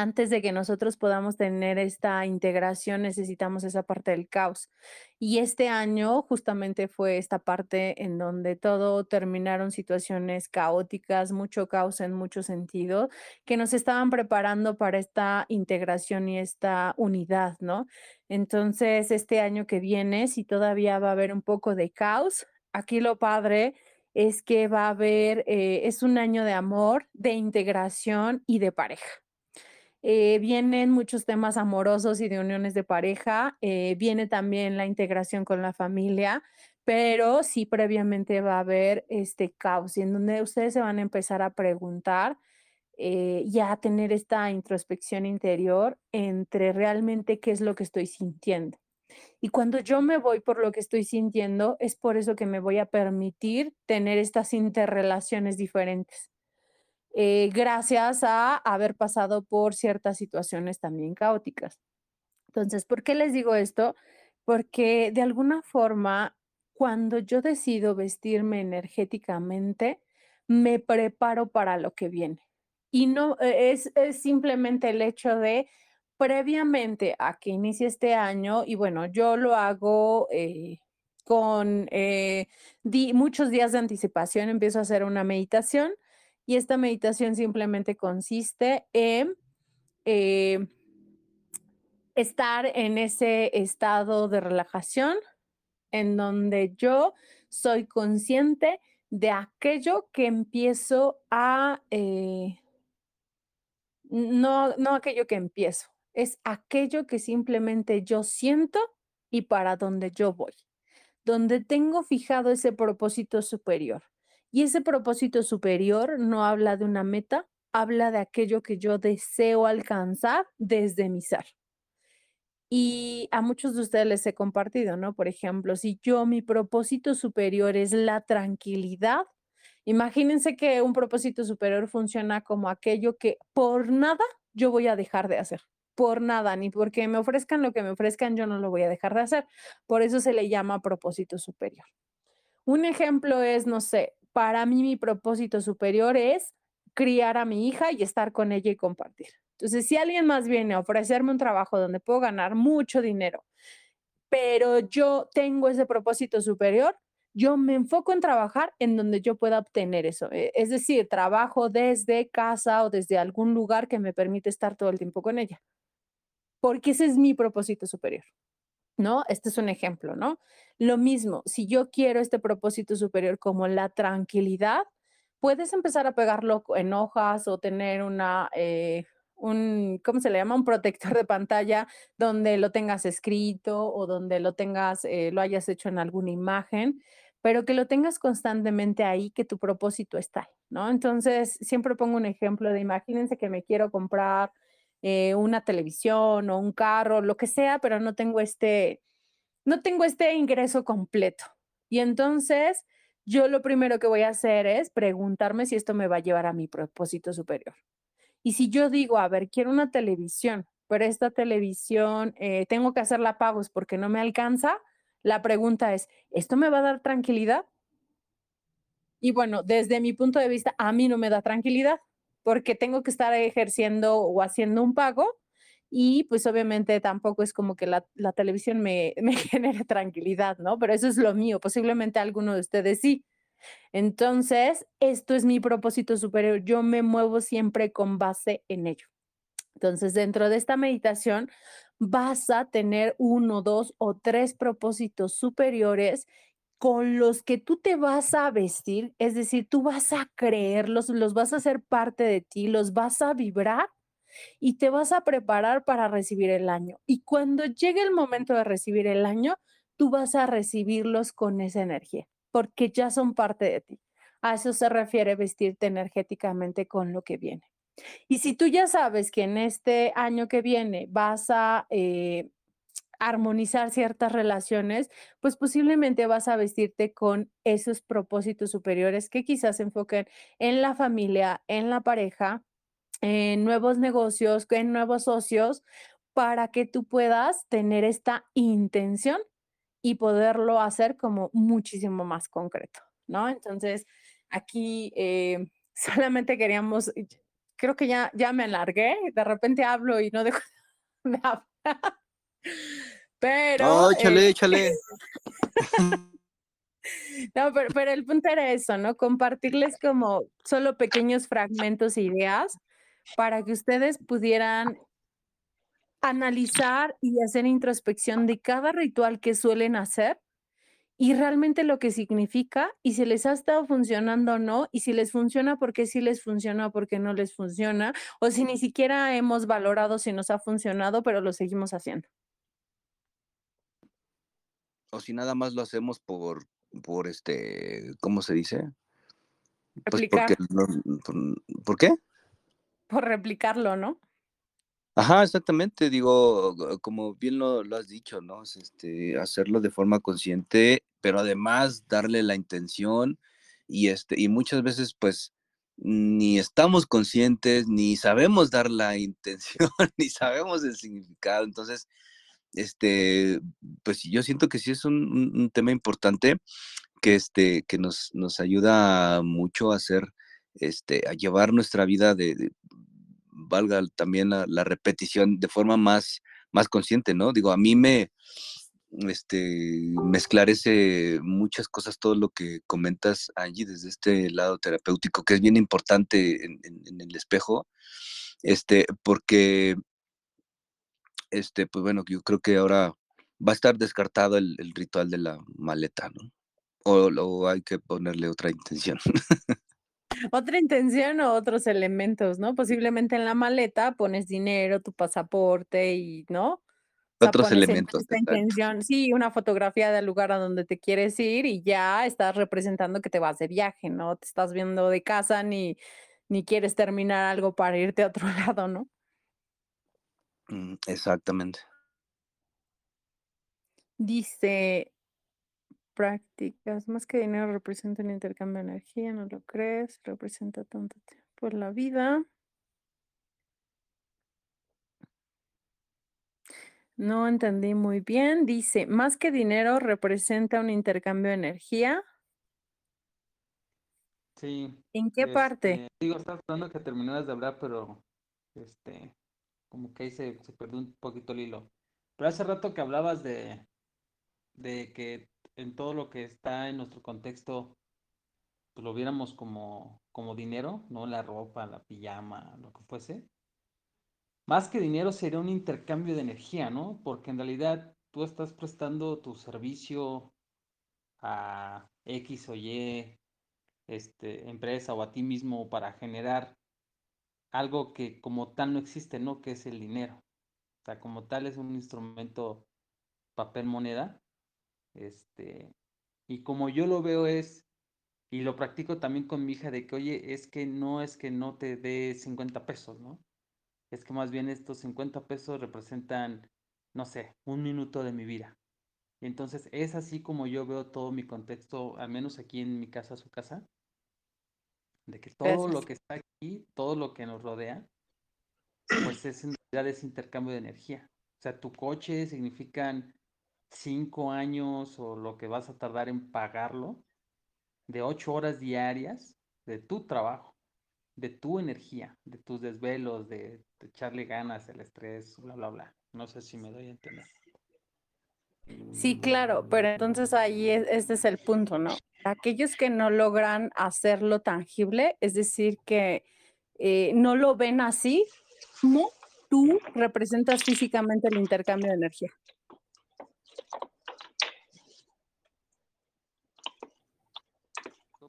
D: antes de que nosotros podamos tener esta integración, necesitamos esa parte del caos. Y este año justamente fue esta parte en donde todo terminaron situaciones caóticas, mucho caos en mucho sentido, que nos estaban preparando para esta integración y esta unidad, ¿no? Entonces, este año que viene, si todavía va a haber un poco de caos, aquí lo padre es que va a haber, eh, es un año de amor, de integración y de pareja. Eh, vienen muchos temas amorosos y de uniones de pareja, eh, viene también la integración con la familia, pero sí previamente va a haber este caos y en donde ustedes se van a empezar a preguntar eh, y a tener esta introspección interior entre realmente qué es lo que estoy sintiendo. Y cuando yo me voy por lo que estoy sintiendo, es por eso que me voy a permitir tener estas interrelaciones diferentes. Eh, gracias a haber pasado por ciertas situaciones también caóticas. Entonces, ¿por qué les digo esto? Porque de alguna forma, cuando yo decido vestirme energéticamente, me preparo para lo que viene. Y no e, es, simplemente el hecho de previamente a que inicie este año, y bueno, yo lo hago eh, con eh, muchos días de anticipación, empiezo a hacer una meditación y esta meditación simplemente consiste en eh, estar en ese estado de relajación en donde yo soy consciente de aquello que empiezo a, no, no aquello que empiezo, es aquello que simplemente yo siento y para donde yo voy, donde tengo fijado ese propósito superior. Y ese propósito superior no habla de una meta, habla de aquello que yo deseo alcanzar desde mi ser. Y a muchos de ustedes les he compartido, ¿no? Por ejemplo, si yo mi propósito superior es la tranquilidad, imagínense que un propósito superior funciona como aquello que por nada yo voy a dejar de hacer por nada, ni porque me ofrezcan lo que me ofrezcan, yo no lo voy a dejar de hacer. Por eso se le llama propósito superior. Un ejemplo es, no sé, para mí mi propósito superior es criar a mi hija y estar con ella y compartir. Entonces, si alguien más viene a ofrecerme un trabajo donde puedo ganar mucho dinero, pero yo tengo ese propósito superior, yo me enfoco en trabajar en donde yo pueda obtener eso. E, es decir, trabajo desde casa o desde algún lugar que me permite estar todo el tiempo con ella porque ese es mi propósito superior. ¿No? Este es un ejemplo, ¿no? Lo mismo, si yo quiero este propósito superior como la tranquilidad, puedes empezar a pegarlo en hojas o tener una, eh, un, ¿cómo se le llama? Un protector de pantalla donde lo tengas escrito o donde lo tengas, eh, lo hayas hecho en alguna imagen, pero que lo tengas constantemente ahí, que tu propósito está ¿no? Entonces, siempre pongo un ejemplo de, imagínense que me quiero comprar eh, una televisión o un carro, lo que sea, pero no tengo este, no tengo este ingreso completo. Y entonces yo lo primero que voy a hacer es preguntarme si esto me va a llevar a mi propósito superior. Y si yo digo, a ver, quiero una televisión, pero esta televisión eh, tengo que hacerla pagos porque no me alcanza, la pregunta es, ¿esto me va a dar tranquilidad? Y bueno, desde mi punto de vista, a mí no me da tranquilidad porque tengo que estar ejerciendo o haciendo un pago y pues obviamente tampoco es como que la, televisión me, me genere tranquilidad, ¿no? Pero eso es lo mío, posiblemente alguno de ustedes sí. Entonces, esto es mi propósito superior, yo me muevo siempre con base en ello. Entonces, dentro de esta meditación vas a tener uno, dos o tres propósitos superiores con los que tú te vas a vestir, es decir, tú vas a creerlos, los vas a hacer parte de ti, los vas a vibrar y te vas a preparar para recibir el año. Y cuando llegue el momento de recibir el año, tú vas a recibirlos con esa energía, porque ya son parte de ti. A eso se refiere vestirte energéticamente con lo que viene. Y si tú ya sabes que en este año que viene vas a eh, armonizar ciertas relaciones, pues posiblemente vas a vestirte con esos propósitos superiores que quizás se enfoquen en la familia, en la pareja, en nuevos negocios, en nuevos socios, para que tú puedas tener esta intención y poderlo hacer como muchísimo más concreto, ¿no? Entonces, aquí eh, solamente queríamos, creo que ya, ya me alargué, de repente hablo y no dejo de. Pero.
A: No, échale, eh, échale.
D: no, pero, pero, el punto era eso, ¿no? Compartirles como solo pequeños fragmentos e ideas para que ustedes pudieran analizar y hacer introspección de cada ritual que suelen hacer y realmente lo que significa y si les ha estado funcionando o no y si les funciona, por qué sí les funciona, por qué no les funciona o si ni siquiera hemos valorado si nos ha funcionado, pero lo seguimos haciendo
A: o si nada más lo hacemos por, por este, ¿cómo se dice?
D: Pues porque,
A: por, qué?
D: Por replicarlo, ¿no?
A: Ajá, exactamente, digo, como bien lo, has dicho, ¿no? este, hacerlo de forma consciente, pero además darle la intención y, este, y muchas veces pues ni estamos conscientes, ni sabemos dar la intención, ni sabemos el significado, entonces este, pues yo siento que sí es un, tema importante, que, este, que nos, nos ayuda mucho a hacer, este, a llevar nuestra vida de, valga también la, repetición de forma más, más consciente, ¿no? Digo, a mí me, este, me esclarece muchas cosas todo lo que comentas, Angie, desde este lado terapéutico, que es bien importante en, el espejo, este, porque, este, pues bueno, yo creo que ahora va a estar descartado el, ritual de la maleta, ¿no? O, hay que ponerle otra intención.
D: Otra intención o otros elementos, ¿no? Posiblemente en la maleta pones dinero, tu pasaporte y, ¿no?
A: Otros elementos.
D: intención, sí, una fotografía del lugar a donde te quieres ir y ya estás representando que te vas de viaje, no te estás viendo de casa ni, ni quieres terminar algo para irte a otro lado, ¿no?
A: Mm, exactamente.
D: Dice, prácticas, más que dinero representa un intercambio de energía, ¿no lo crees? Representa tanto tiempo en la vida. No entendí muy bien. Dice, más que dinero representa un intercambio de energía.
E: Sí.
D: ¿En qué parte?
E: Este, digo, estaba esperando que terminaras de hablar, pero este, como que ahí se, se, perdió un poquito el hilo. Pero hace rato que hablabas de, de que en todo lo que está en nuestro contexto, pues lo viéramos como, como dinero, ¿no? La ropa, la pijama, lo que fuese más que dinero sería un intercambio de energía, ¿no? Porque en realidad tú estás prestando tu servicio a X o Y este, empresa o a ti mismo para generar algo que como tal no existe, ¿no? Que es el dinero. O sea, como tal es un instrumento papel moneda. Este, y como yo lo veo es, y lo practico también con mi hija, de que, oye, es que no es que no te dé 50 pesos, ¿no? es que más bien estos 50 pesos representan, no sé, un minuto de mi vida. Entonces es así como yo veo todo mi contexto, al menos aquí en mi casa, su casa, de que todo lo que está aquí, todo lo que nos rodea, pues es en realidad ese intercambio de energía. O sea, tu coche significan cinco años o lo que vas a tardar en pagarlo, de ocho horas diarias de tu trabajo de tu energía, de tus desvelos, de, echarle ganas, el estrés, bla, bla, bla. No sé si me doy a entender.
D: Sí, claro, pero entonces ahí este es el punto, ¿no? Aquellos que no logran hacerlo tangible, es decir, que eh, no lo ven así, ¿cómo tú representas físicamente el intercambio de energía?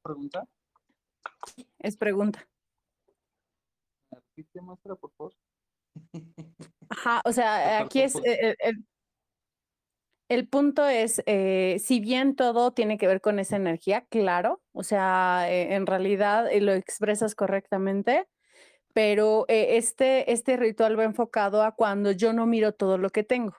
E: pregunta?
D: Es pregunta
E: muestra, por favor.
D: Ajá, o sea, aquí es eh, el, el, punto es, eh, si bien todo tiene que ver con esa energía, claro, o sea, eh, en realidad lo expresas correctamente, pero este, este ritual va enfocado a cuando yo no miro todo lo que tengo.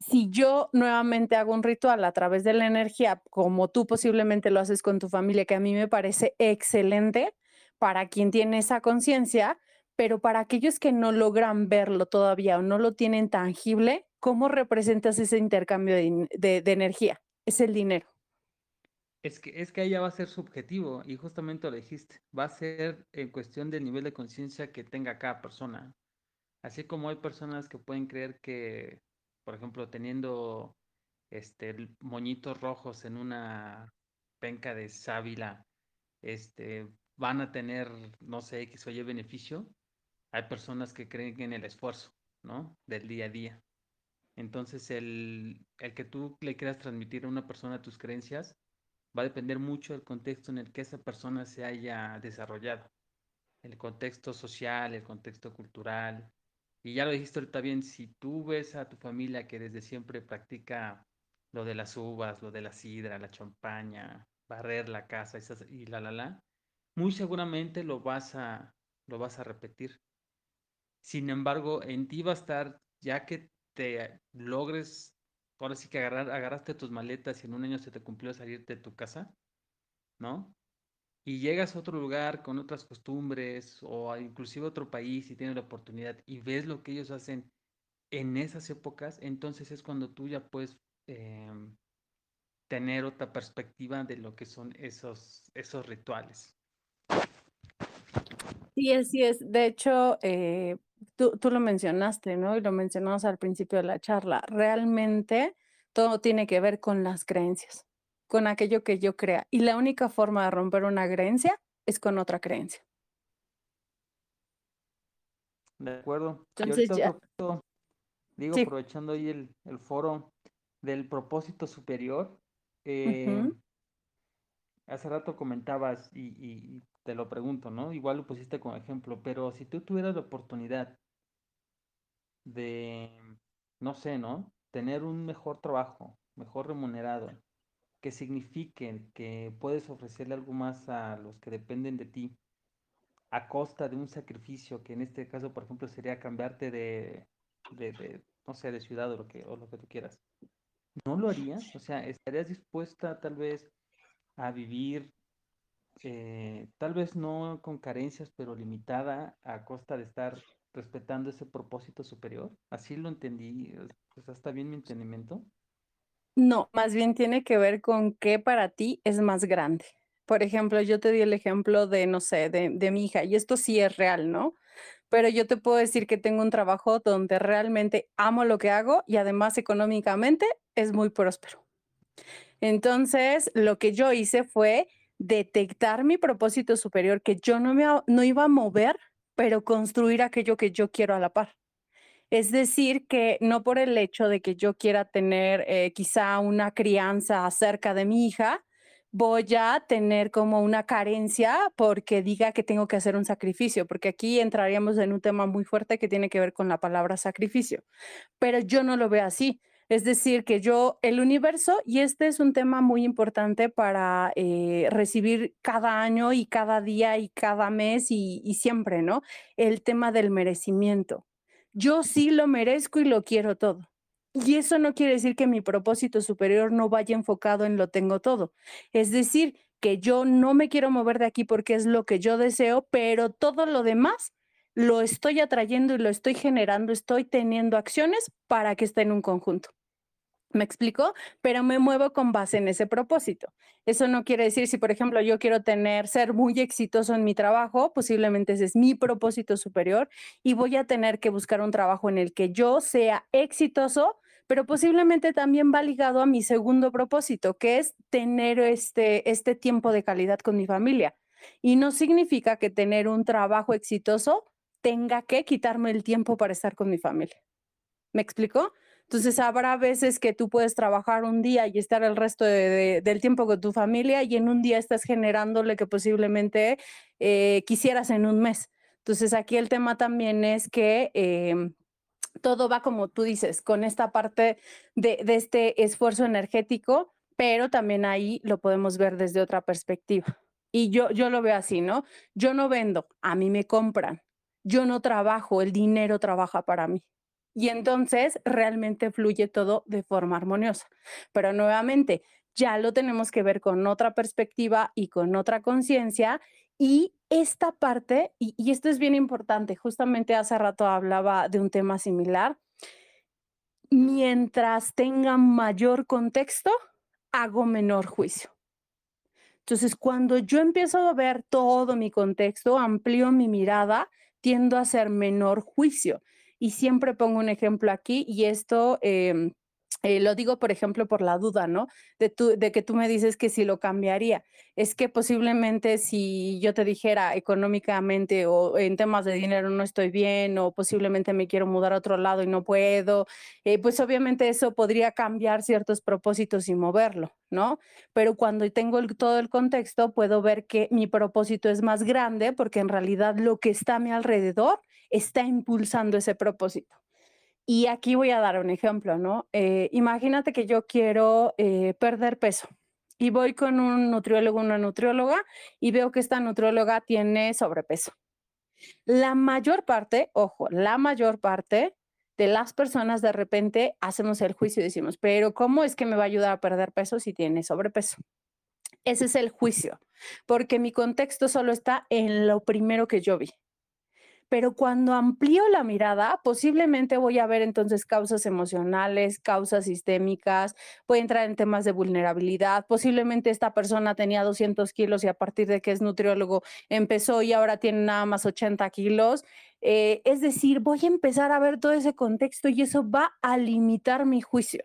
D: Si yo nuevamente hago un ritual a través de la energía, como tú posiblemente lo haces con tu familia, que a mí me parece excelente para quien tiene esa conciencia, pero para aquellos que no logran verlo todavía o no lo tienen tangible, ¿cómo representas ese intercambio de, energía? Es el dinero.
E: Es que, es que ahí ya va a ser subjetivo y justamente lo dijiste, va a ser en cuestión del nivel de conciencia que tenga cada persona. Así como hay personas que pueden creer que, por ejemplo, teniendo este moñitos rojos en una penca de sábila, este, van a tener, no sé, X o Y beneficio, hay personas que creen en el esfuerzo, ¿no? Del día a día. Entonces, el, el que tú le quieras transmitir a una persona tus creencias va a depender mucho del contexto en el que esa persona se haya desarrollado. El contexto social, el contexto cultural. Y ya lo dijiste ahorita bien, si tú ves a tu familia que desde siempre practica lo de las uvas, lo de la sidra, la champaña, barrer la casa y la la la, muy seguramente lo vas a, lo vas a repetir. Sin embargo, en ti va a estar, ya que te logres, ahora sí que agarrar, agarraste tus maletas y en un año se te cumplió salirte de tu casa, ¿no? Y llegas a otro lugar con otras costumbres o inclusive otro país y tienes la oportunidad y ves lo que ellos hacen en esas épocas, entonces es cuando tú ya puedes em, tener otra perspectiva de lo que son esos, esos rituales.
D: Sí, así es. De hecho, eh, tú, tú, lo mencionaste, ¿no? Y lo mencionamos al principio de la charla. Realmente todo tiene que ver con las creencias, con aquello que yo crea. Y la única forma de romper una creencia es con otra creencia.
E: De acuerdo. Entonces ya. digo, aprovechando ahí el, el, foro del propósito superior, eh, hace rato comentabas y, y, te lo pregunto, ¿no? Igual lo pusiste como ejemplo, pero si tú tuvieras la oportunidad de, no sé, ¿no? Tener un mejor trabajo, mejor remunerado, que signifique que puedes ofrecerle algo más a los que dependen de ti, a costa de un sacrificio, que en este caso, por ejemplo, sería cambiarte de, de, no sé, de ciudad o lo que, o lo que tú quieras. ¿No lo harías? O sea, ¿estarías dispuesta tal vez a vivir, eh, tal vez no con carencias, pero limitada a costa de estar respetando ese propósito superior? Así lo entendí. Pues, ¿Está bien mi entendimiento?
D: No, más bien tiene que ver con qué para ti es más grande. Por ejemplo, yo te di el ejemplo de, no sé, de, de mi hija, y esto sí es real, ¿no? Pero yo te puedo decir que tengo un trabajo donde realmente amo lo que hago y además económicamente es muy próspero. Entonces, lo que yo hice fue detectar mi propósito superior, que yo no, me, no iba a mover, pero construir aquello que yo quiero a la par. Es decir, que no por el hecho de que yo quiera tener eh, quizá una crianza acerca de mi hija, voy a tener como una carencia porque diga que tengo que hacer un sacrificio, porque aquí entraríamos en un tema muy fuerte que tiene que ver con la palabra sacrificio. Pero yo no lo veo así. Es decir, que yo, el universo, y este es un tema muy importante para eh, recibir cada año y cada día y cada mes y, y siempre, ¿no? El tema del merecimiento. Yo sí lo merezco y lo quiero todo. Y eso no quiere decir que mi propósito superior no vaya enfocado en lo tengo todo. Es decir, que yo no me quiero mover de aquí porque es lo que yo deseo, pero todo lo demás lo estoy atrayendo y lo estoy generando, estoy teniendo acciones para que esté en un conjunto. ¿Me explico? Pero me muevo con base en ese propósito. Eso no quiere decir, si por ejemplo yo quiero tener, ser muy exitoso en mi trabajo, posiblemente ese es mi propósito superior y voy a tener que buscar un trabajo en el que yo sea exitoso, pero posiblemente también va ligado a mi segundo propósito, que es tener este, este tiempo de calidad con mi familia. Y no significa que tener un trabajo exitoso tenga que quitarme el tiempo para estar con mi familia. ¿Me explico? Entonces habrá veces que tú puedes trabajar un día y estar el resto de, de, del tiempo con tu familia y en un día estás generándole que posiblemente eh, quisieras en un mes. Entonces aquí el tema también es que eh, todo va como tú dices, con esta parte de, de este esfuerzo energético, pero también ahí lo podemos ver desde otra perspectiva. Y yo, yo lo veo así, ¿no? Yo no vendo, a mí me compran. Yo no trabajo, el dinero trabaja para mí. Y entonces realmente fluye todo de forma armoniosa. Pero nuevamente, ya lo tenemos que ver con otra perspectiva y con otra conciencia. Y esta parte, y, esto es bien importante, justamente hace rato hablaba de un tema similar, mientras tenga mayor contexto, hago menor juicio. Entonces, cuando yo empiezo a ver todo mi contexto, amplío mi mirada, tiendo a hacer menor juicio. Y siempre pongo un ejemplo aquí y esto... Eh, eh, lo digo, por ejemplo, por la duda, ¿no? De, tu, de que tú me dices que si lo cambiaría. Es que posiblemente si yo te dijera económicamente o en temas de dinero no estoy bien o posiblemente me quiero mudar a otro lado y no puedo, eh, pues obviamente eso podría cambiar ciertos propósitos y moverlo, ¿no? Pero cuando tengo todo el contexto, puedo ver que mi propósito es más grande porque en realidad lo que está a mi alrededor está impulsando ese propósito. Y aquí voy a dar un ejemplo, ¿no? Eh, imagínate que yo quiero eh, perder peso y voy con un nutriólogo, una nutrióloga y veo que esta nutrióloga tiene sobrepeso. La mayor parte, ojo, la mayor parte de las personas de repente hacemos el juicio y decimos, pero ¿cómo es que me va a ayudar a perder peso si tiene sobrepeso? Ese es el juicio, porque mi contexto solo está en lo primero que yo vi. Pero cuando amplío la mirada, posiblemente voy a ver entonces causas emocionales, causas sistémicas, voy a entrar en temas de vulnerabilidad, posiblemente esta persona tenía 200 kilos y a partir de que es nutriólogo empezó y ahora tiene nada más 80 kilos. Eh, es decir, voy a empezar a ver todo ese contexto y eso va a limitar mi juicio.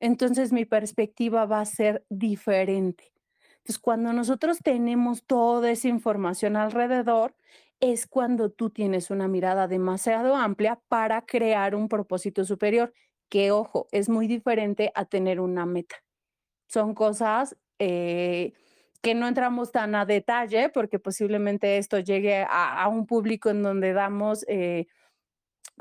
D: Entonces mi perspectiva va a ser diferente. Entonces, cuando nosotros tenemos toda esa información alrededor, es cuando tú tienes una mirada demasiado amplia para crear un propósito superior, que ojo, es muy diferente a tener una meta. Son cosas eh, que no entramos tan a detalle porque posiblemente esto llegue a, un público en donde damos... Eh,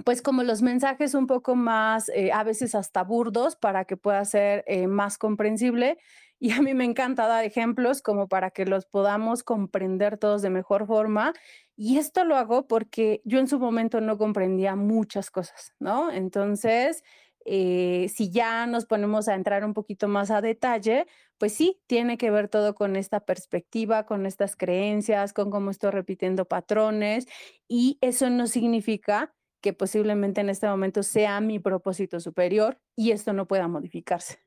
D: pues como los mensajes un poco más, eh, a veces hasta burdos, para que pueda ser más comprensible. Y a mí me encanta dar ejemplos como para que los podamos comprender todos de mejor forma y esto lo hago porque yo en su momento no comprendía muchas cosas, ¿no? Entonces, eh, si ya nos ponemos a entrar un poquito más a detalle, pues sí, tiene que ver todo con esta perspectiva, con estas creencias, con cómo estoy repitiendo patrones y eso no significa que posiblemente en este momento sea mi propósito superior y esto no pueda modificarse.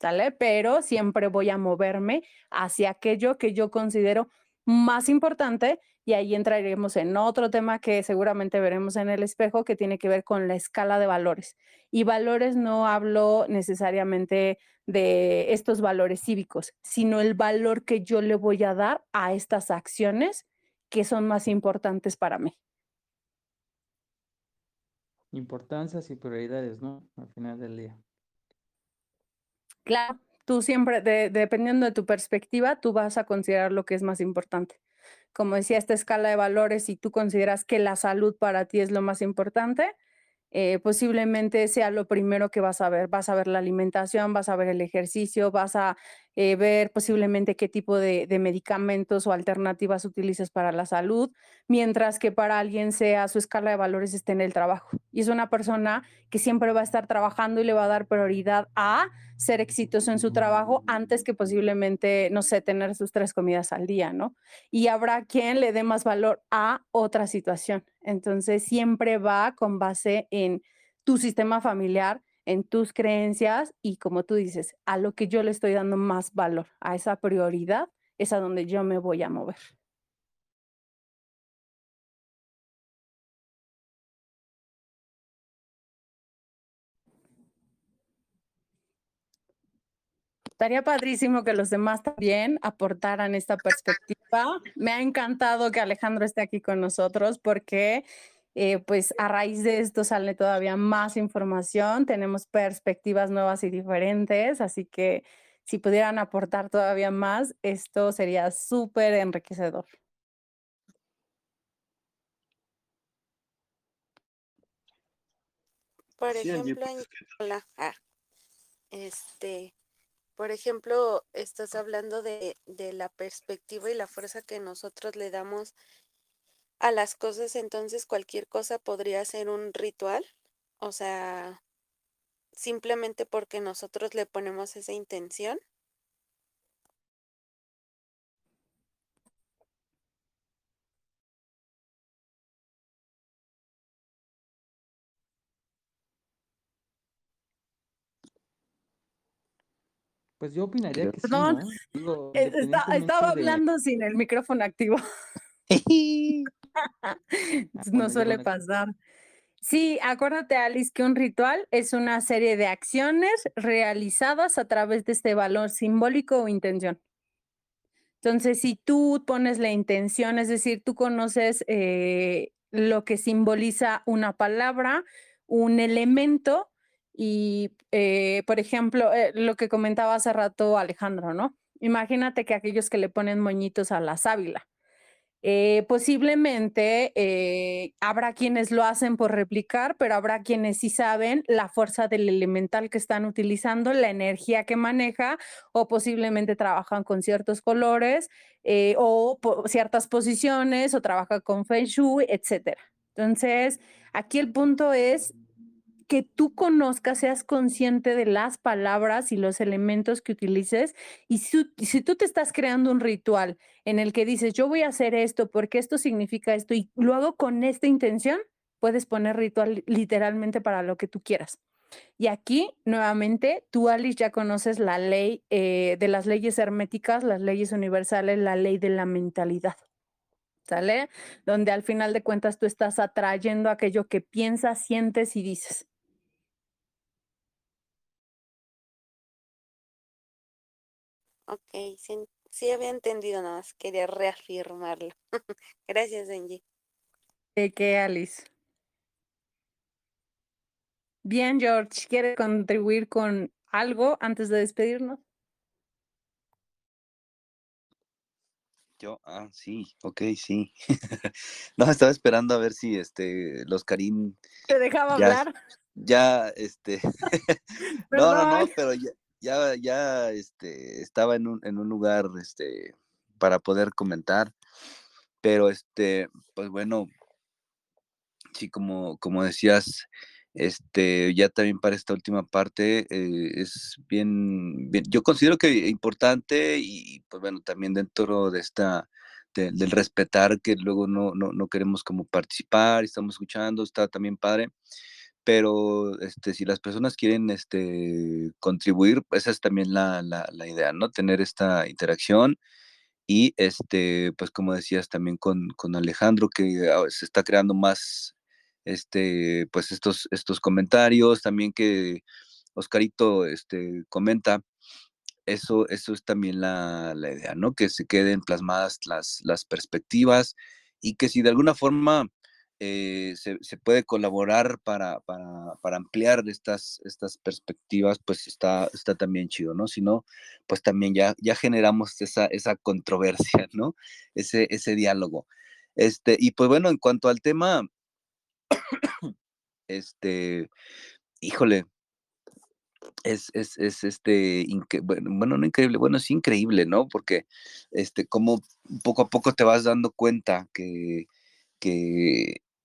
D: ¿Sale? Pero siempre voy a moverme hacia aquello que yo considero más importante y ahí entraremos en otro tema que seguramente veremos en el espejo que tiene que ver con la escala de valores. Y valores no hablo necesariamente de estos valores cívicos, sino el valor que yo le voy a dar a estas acciones que son más importantes para mí.
E: Importancias y prioridades, ¿no? Al final del día.
D: Claro, tú siempre, dependiendo de tu perspectiva, tú vas a considerar lo que es más importante. Como decía, esta escala de valores, si tú consideras que la salud para ti es lo más importante, eh, posiblemente sea lo primero que vas a ver. Vas a ver la alimentación, vas a ver el ejercicio, vas a eh, ver posiblemente qué tipo de, medicamentos o alternativas utilizas para la salud, mientras que para alguien sea su escala de valores esté en el trabajo. Y es una persona que siempre va a estar trabajando y le va a dar prioridad a ser exitoso en su trabajo antes que posiblemente, no sé, tener sus tres comidas al día, ¿no? Y habrá quien le dé más valor a otra situación. Entonces, siempre va con base en tu sistema familiar en tus creencias y como tú dices, a lo que yo le estoy dando más valor, a esa prioridad, es a donde yo me voy a mover. Estaría padrísimo que los demás también aportaran esta perspectiva. Me ha encantado que Alejandro esté aquí con nosotros porque eh, pues a raíz de esto sale todavía más información, tenemos perspectivas nuevas y diferentes, así que si pudieran aportar todavía más, esto sería súper enriquecedor.
F: Por ejemplo, ah, este, por ejemplo, estás hablando de, de la perspectiva y la fuerza que nosotros le damos a las cosas, entonces cualquier cosa podría ser un ritual, o sea, simplemente porque nosotros le ponemos esa intención.
E: Pues yo opinaría que
D: Perdón, eh, estaba hablando sin el micrófono activo. no suele pasar. Sí, acuérdate, Alice, que un ritual es una serie de acciones realizadas a través de este valor simbólico o intención. Entonces, si tú pones la intención, es decir, tú conoces eh, lo que simboliza una palabra, un elemento, y, eh, por ejemplo, eh, lo que comentaba hace rato Alejandro, ¿no? Imagínate que aquellos que le ponen moñitos a la sábila eh, posiblemente eh, habrá quienes lo hacen por replicar, pero habrá quienes sí saben la fuerza del elemental que están utilizando, la energía que maneja, o posiblemente trabajan con ciertos colores eh, o ciertas posiciones, o trabajan con Feng Shui, etc. Entonces, aquí el punto es que tú conozcas, seas consciente de las palabras y los elementos que utilices. Y si, tú te estás creando un ritual en el que dices, yo voy a hacer esto porque esto significa esto y lo hago con esta intención, puedes poner ritual literalmente para lo que tú quieras. Y aquí, nuevamente, tú, Alice, ya conoces la ley eh, de las leyes herméticas, las leyes universales, la ley de la mentalidad. ¿Sale? Donde al final de cuentas tú estás atrayendo aquello que piensas, sientes y dices.
F: Ok, sí, sí había entendido, nada más quería reafirmarlo. Gracias, Angie.
D: ¿De qué, Alice? Bien, George, ¿quiere contribuir con algo antes de despedirnos?
A: Yo, ah, sí, ok, sí. no, estaba esperando a ver si este los Karim
D: te dejaba hablar.
A: Ya, este, no, no, no, pero ya, ya, ya, este, estaba en un, en un lugar, este, para poder comentar, pero este, pues bueno, sí, como, como decías, este, ya también para esta última parte eh, es bien, yo considero que importante y pues bueno, también dentro de esta, del respetar que luego no, no, no queremos como participar, estamos escuchando, está también padre, pero este, si las personas quieren este, contribuir, esa es también la, la, la idea, ¿no? Tener esta interacción y este, pues como decías también con, con Alejandro, que ah, se está creando más este, pues estos, estos comentarios, también que Oscarito este, comenta, eso, eso es también la, la, idea, ¿no? Que se queden plasmadas las, las perspectivas y que si de alguna forma eh, se, puede colaborar para, ampliar estas, perspectivas, pues está, también chido, ¿no? Si no, pues también ya, generamos esa, controversia, ¿no? Ese, diálogo. Este, y pues bueno, en cuanto al tema este, híjole, es, es, es este, bueno, no increíble, bueno, es increíble, ¿no? Porque, este, como poco a poco te vas dando cuenta que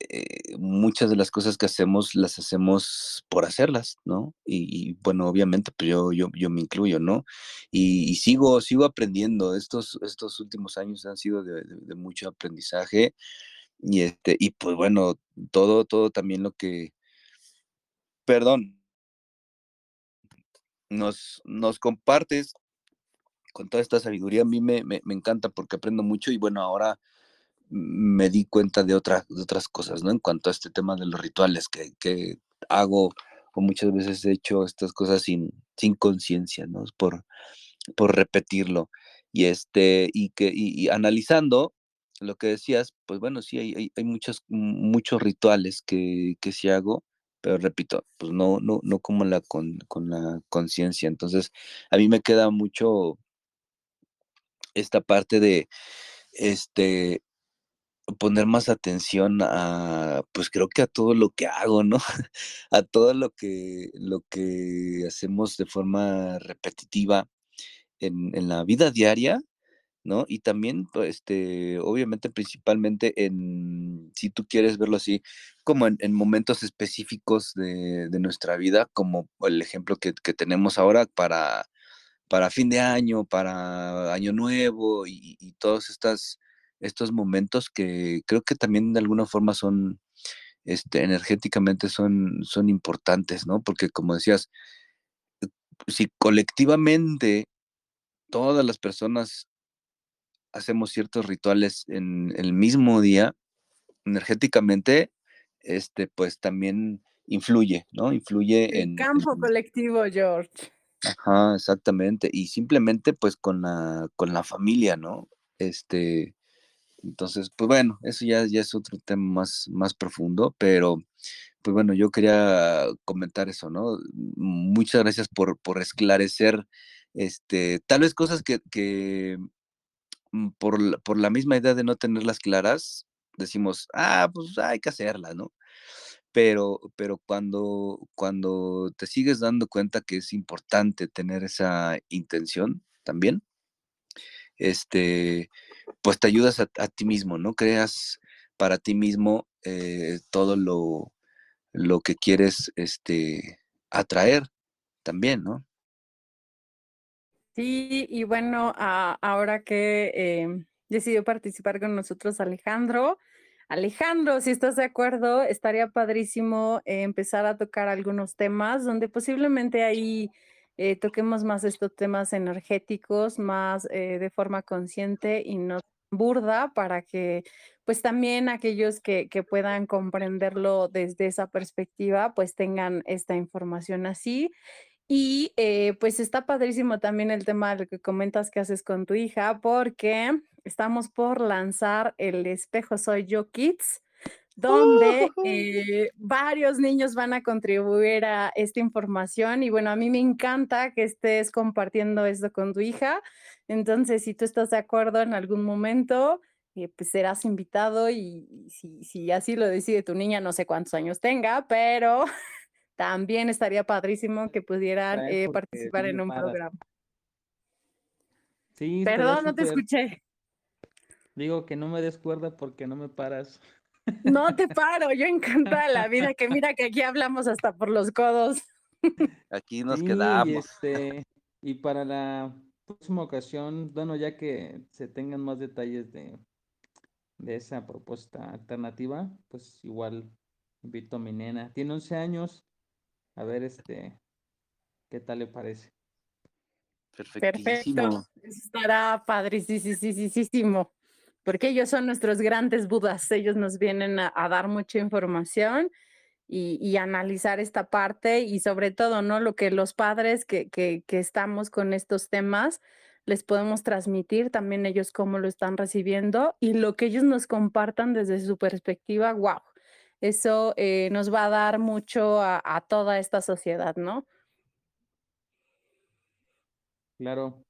A: eh, muchas de las cosas que hacemos las hacemos por hacerlas, ¿no? Y, bueno, obviamente, pues yo, yo, yo me incluyo, ¿no? Y, sigo, sigo aprendiendo. Estos, estos últimos años han sido de, de mucho aprendizaje. Y este, y pues bueno, todo, todo también lo que, perdón, nos, nos compartes con toda esta sabiduría, a mí me, me, encanta porque aprendo mucho y bueno, ahora me di cuenta de, otra, de otras cosas, ¿no? En cuanto a este tema de los rituales que, que hago o muchas veces he hecho estas cosas sin, sin conciencia, ¿no? Por, por repetirlo. Y este, y que, y analizando, lo que decías, pues bueno, sí, hay, hay, muchos, muchos rituales que, que sí hago, pero repito, pues no, no, no como la con, con la conciencia. Entonces, a mí me queda mucho esta parte de este poner más atención a, pues creo que a todo lo que hago, ¿no? a todo lo que, lo que hacemos de forma repetitiva en, en la vida diaria, ¿no? Y también, pues, este, obviamente, principalmente en, si tú quieres verlo así, como en, momentos específicos de, nuestra vida, como el ejemplo que, tenemos ahora para, para fin de año, para año nuevo y, todos estas, estos momentos que creo que también de alguna forma son, este, energéticamente son, son importantes, ¿no? Porque como decías, si colectivamente todas las personas hacemos ciertos rituales en el mismo día, energéticamente, este, pues también influye, ¿no? Influye
D: en... Campo colectivo, George.
A: Ajá, exactamente. Y simplemente, pues, con la, con la familia, ¿no? Este, entonces, pues bueno, eso ya, ya es otro tema más, más profundo, pero pues bueno, yo quería comentar eso, ¿no? Muchas gracias por, por esclarecer, este, tal vez cosas que, que Mm, por, por la misma idea de no tenerlas claras, decimos, ah, pues hay que hacerla, ¿no? Pero, pero cuando, cuando te sigues dando cuenta que es importante tener esa intención también, este, pues te ayudas a, ti mismo, ¿no? Creas para ti mismo eh, todo lo, lo que quieres este, atraer también, ¿no?
D: Sí, y bueno, ahora que eh, decidió participar con nosotros Alejandro, Alejandro, si estás de acuerdo, estaría padrísimo empezar a tocar algunos temas donde posiblemente ahí eh, toquemos más estos temas energéticos, más eh, de forma consciente y no burda para que pues también aquellos que, que, puedan comprenderlo desde esa perspectiva pues tengan esta información así. Y pues está padrísimo también el tema de lo que comentas que haces con tu hija porque estamos por lanzar el espejo Soy Yo Kids, donde eh, varios niños van a contribuir a esta información y bueno, a mí me encanta que estés compartiendo esto con tu hija. Entonces, si tú estás de acuerdo en algún momento, eh, pues serás invitado y, si, si así lo decide tu niña, no sé cuántos años tenga, pero también estaría padrísimo que pudieran eh, participar en un programa. Sí, Perdón, no te escuché.
E: Digo que no me descuerda porque no me paras.
D: No te paro, yo encantada la vida, que mira que aquí hablamos hasta por los codos.
A: Aquí nos quedamos.
E: Este, y para la próxima ocasión, bueno, ya que se tengan más detalles de, de esa propuesta alternativa, pues igual invito a mi nena. Tiene 11 años. A ver, este, ¿qué tal le parece?
D: Perfecto. Estará padrísimo porque ellos son nuestros grandes budas, ellos nos vienen a, dar mucha información y, analizar esta parte y sobre todo, ¿no? Lo que los padres que, estamos con estos temas les podemos transmitir, también ellos cómo lo están recibiendo y lo que ellos nos compartan desde su perspectiva, wow, eso eh, nos va a dar mucho a toda esta sociedad, ¿no?
E: Claro,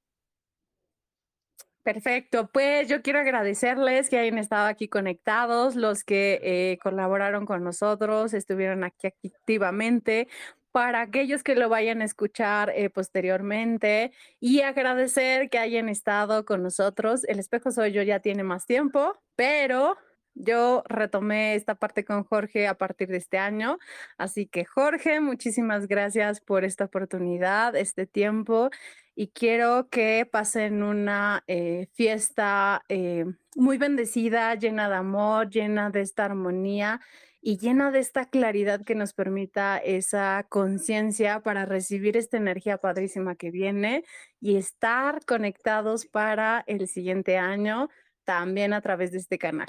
D: Perfecto, pues yo quiero agradecerles que hayan estado aquí conectados, los que eh, colaboraron con nosotros, estuvieron aquí activamente, para aquellos que lo vayan a escuchar eh, posteriormente y agradecer que hayan estado con nosotros. El espejo soy yo ya tiene más tiempo, pero yo retomé esta parte con Jorge a partir de este año, así que Jorge, muchísimas gracias por esta oportunidad, este tiempo y quiero que pasen una eh, fiesta eh, muy bendecida, llena de amor, llena de esta armonía y llena de esta claridad que nos permita esa conciencia para recibir esta energía padrísima que viene y estar conectados para el siguiente año también a través de este canal.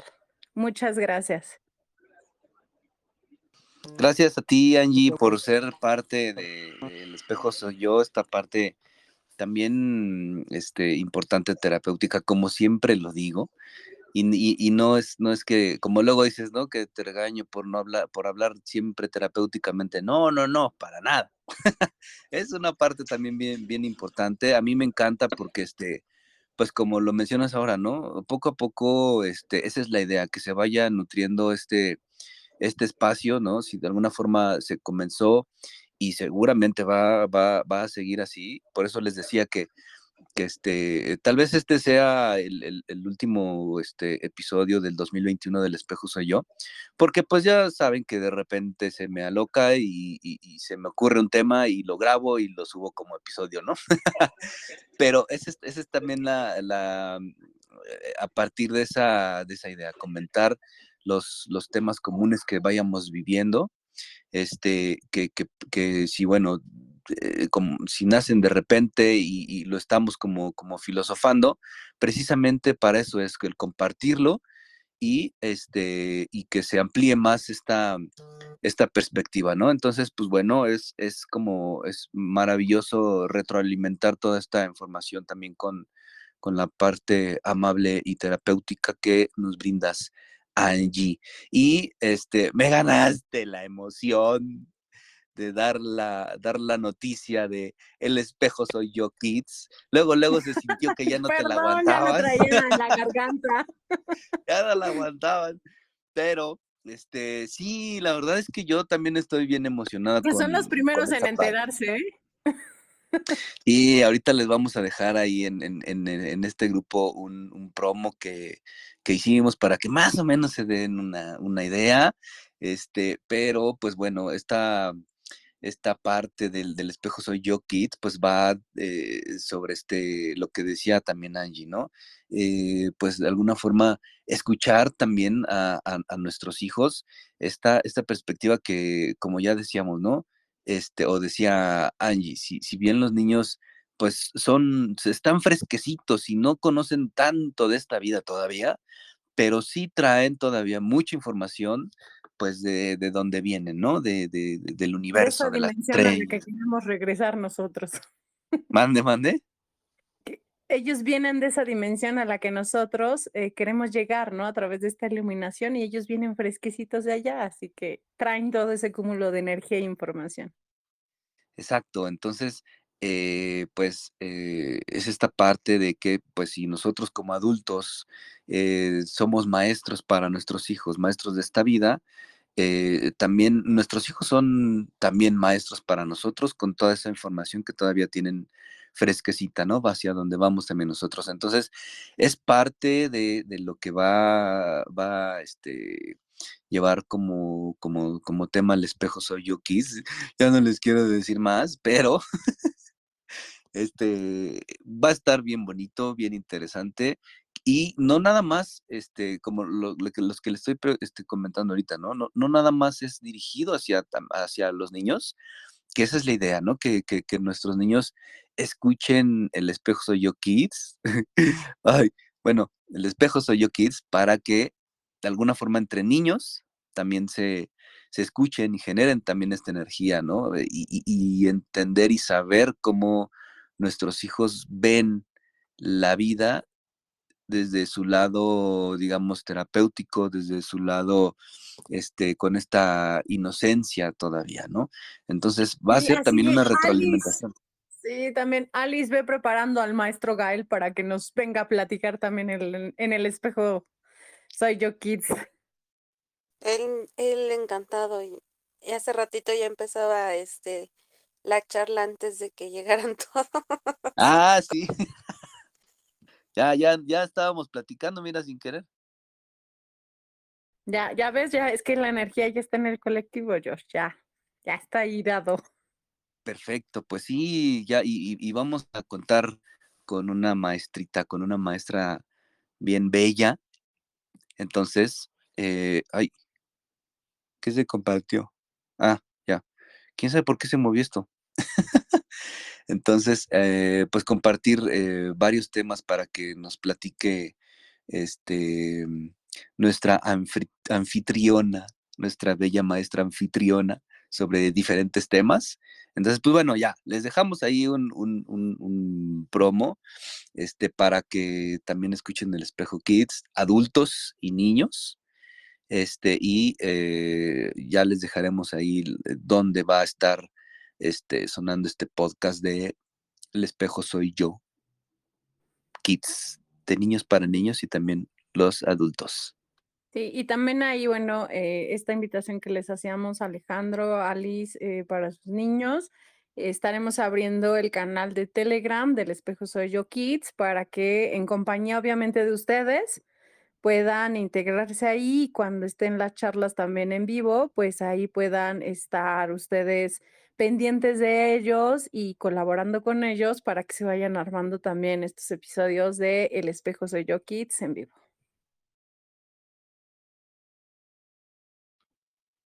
D: Muchas gracias.
A: Gracias a ti, Angie, por ser parte del espejo soy yo, esta parte también este, importante terapéutica, como siempre lo digo. Y, y, no es no es que como luego dices no que te regaño por no hablar por hablar siempre terapéuticamente no no no para nada es una parte también bien bien importante a mí me encanta porque este pues como lo mencionas ahora, ¿no? Poco a poco, este, esa es la idea, que se vaya nutriendo este, este espacio, ¿no? Si de alguna forma se comenzó y seguramente va, va, va a seguir así, por eso les decía que que este, tal vez este sea el, último este, episodio del 2021 del espejo soy yo, porque pues ya saben que de repente se me aloca y, se me ocurre un tema y lo grabo y lo subo como episodio, ¿no? Pero esa es, también la, la, eh, a partir de esa, de esa idea, comentar los, los temas comunes que vayamos viviendo, este, que, que, que si, bueno, eh, como, si nacen de repente y, lo estamos como, como filosofando, precisamente para eso es el compartirlo y, este, y que se amplíe más esta, esta perspectiva, ¿no? Entonces, pues bueno, es, es como, es maravilloso retroalimentar toda esta información también con, con la parte amable y terapéutica que nos brindas, Angie. Y este, me ganaste la emoción de dar la, dar la noticia de El espejo soy yo, kids. Luego, luego se sintió que ya no te la aguantaban.
D: Ya me traían la garganta.
A: ya no la aguantaban. Pero, este, sí, la verdad es que yo también estoy bien emocionada.
D: Que son los primeros en enterarse, ¿eh?
A: Y ahorita les vamos a dejar ahí en, en, en, este grupo un, un promo que, que, hicimos para que más o menos se den una, una idea. Este, pero pues bueno, esta, esta parte del, del, espejo soy yo Kids, pues va eh, sobre este, lo que decía también Angie, ¿no? Eh, pues de alguna forma escuchar también a, a, a, nuestros hijos esta, esta perspectiva que, como ya decíamos, ¿no? Este, o decía Angie, si, si bien los niños pues son, están fresquecitos y no conocen tanto de esta vida todavía, pero sí traen todavía mucha información pues de, de dónde vienen, ¿no? De, de, del universo, de, la
D: que queremos regresar nosotros.
A: Mande, mande.
D: Ellos vienen de esa dimensión a la que nosotros eh, queremos llegar, ¿no? A través de esta iluminación y ellos vienen fresquecitos de allá, así que traen todo ese cúmulo de energía e información.
A: Exacto, entonces, eh, pues eh, es esta parte de que, pues si nosotros como adultos eh, somos maestros para nuestros hijos, maestros de esta vida, eh, también nuestros hijos son también maestros para nosotros con toda esa información que todavía tienen fresquecita, ¿no? Va hacia donde vamos también nosotros. Entonces, es parte de, de lo que va, va, este, llevar como, como, como tema el espejo soy yo Kiss. Ya no les quiero decir más, pero este va a estar bien bonito, bien interesante. Y no nada más, este, como los que les estoy este, comentando ahorita, ¿no? ¿no? No nada más es dirigido hacia, hacia los niños, que esa es la idea, ¿no? Que, nuestros niños escuchen el espejo soy yo kids. Ay, bueno, el espejo soy yo kids para que de alguna forma entre niños también se, se escuchen y generen también esta energía, ¿no? Y, entender y saber cómo nuestros hijos ven la vida desde su lado, digamos, terapéutico, desde su lado, este, con esta inocencia todavía, ¿no? Entonces va a ser también una retroalimentación.
D: Sí, también Alice ve preparando al maestro Gael para que nos venga a platicar también en, en el espejo Soy Yo Kids.
F: Él, él encantado y, y, hace ratito ya empezaba este la charla antes de que llegaran todos.
A: Ah, sí. ya, ya, ya estábamos platicando, mira, sin querer.
D: Ya, ya ves, ya es que la energía ya está en el colectivo, Josh, ya, ya está ahí dado.
A: Perfecto, pues sí, ya, y, y, vamos a contar con una maestrita, con una maestra bien bella. Entonces, eh, ay, ¿qué se compartió? Ah, ya. ¿Quién sabe por qué se movió esto? Entonces, eh, pues compartir eh, varios temas para que nos platique este, nuestra anfitriona, nuestra bella maestra anfitriona sobre diferentes temas. Entonces, pues bueno, ya, les dejamos ahí un, un, un, un, promo este, para que también escuchen el espejo Kids, adultos y niños. Este, y eh, ya les dejaremos ahí dónde va a estar este, sonando este podcast de El espejo soy yo. Kids, de niños para niños y también los adultos.
D: Sí, y también ahí, bueno, eh, esta invitación que les hacíamos Alejandro, Alice, eh, para sus niños, estaremos abriendo el canal de Telegram del Espejo Soy Yo Kids para que en compañía obviamente de ustedes puedan integrarse ahí cuando estén las charlas también en vivo, pues ahí puedan estar ustedes pendientes de ellos y colaborando con ellos para que se vayan armando también estos episodios de El Espejo Soy Yo Kids en vivo.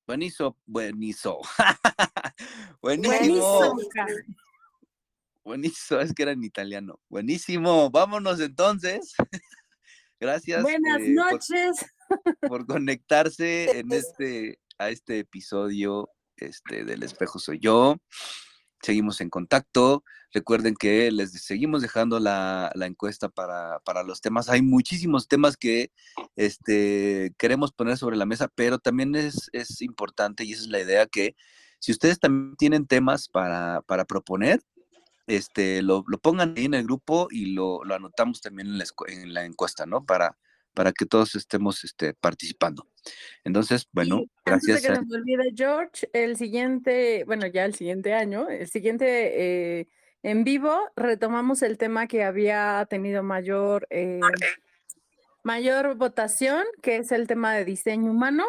A: Buenísimo, buenísimo. Buenísimo. Buenísimo, es que era en italiano. Buenísimo, vámonos entonces. Gracias.
D: Buenas eh, noches.
A: Por, por, conectarse en este, a este episodio este, del espejo soy yo. Seguimos en contacto. Recuerden que les seguimos dejando la, la encuesta para, para, los temas. Hay muchísimos temas que este, queremos poner sobre la mesa, pero también es, es importante y esa es la idea que si ustedes también tienen temas para, para proponer, este, lo, lo, pongan ahí en el grupo y lo, lo anotamos también en la, en la, encuesta, ¿no? Para, para que todos estemos este, participando. Entonces, bueno,
D: y
A: gracias.
D: Antes de que nos olvide, George, el siguiente, bueno, ya el siguiente año, el siguiente eh, en vivo retomamos el tema que había tenido mayor, eh, mayor votación, que es el tema de diseño humano.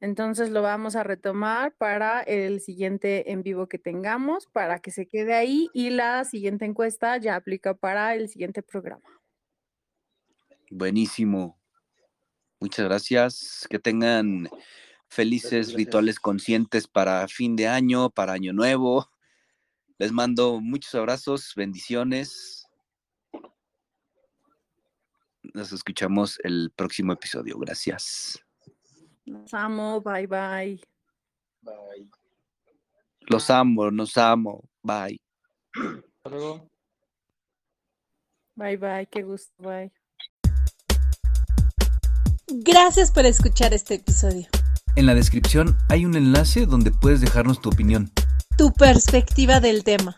D: Entonces lo vamos a retomar para el siguiente en vivo que tengamos, para que se quede ahí y la siguiente encuesta ya aplica para el siguiente programa.
A: Buenísimo. Muchas gracias. Que tengan felices rituales conscientes para fin de año, para año nuevo. Les mando muchos abrazos, bendiciones. Nos escuchamos el próximo episodio. Gracias.
D: Los amo, bye bye.
G: Bye.
A: Los amo, nos amo. Bye.
E: Hasta luego.
D: Bye bye, qué gusto, bye.
B: Gracias por escuchar este episodio.
A: En la descripción hay un enlace donde puedes dejarnos tu opinión.
B: Tu perspectiva del tema.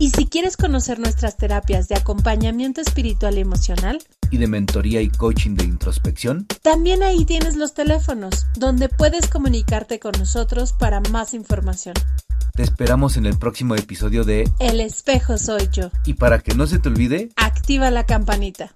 B: Y si quieres conocer nuestras terapias de acompañamiento espiritual y emocional,
A: Y de mentoría y coaching de introspección.
B: también ahí tienes los teléfonos, donde puedes comunicarte con nosotros para más información.
A: Te esperamos en el próximo episodio de
B: El espejo soy yo.
A: Y para que no se te olvide,
B: Activa la campanita.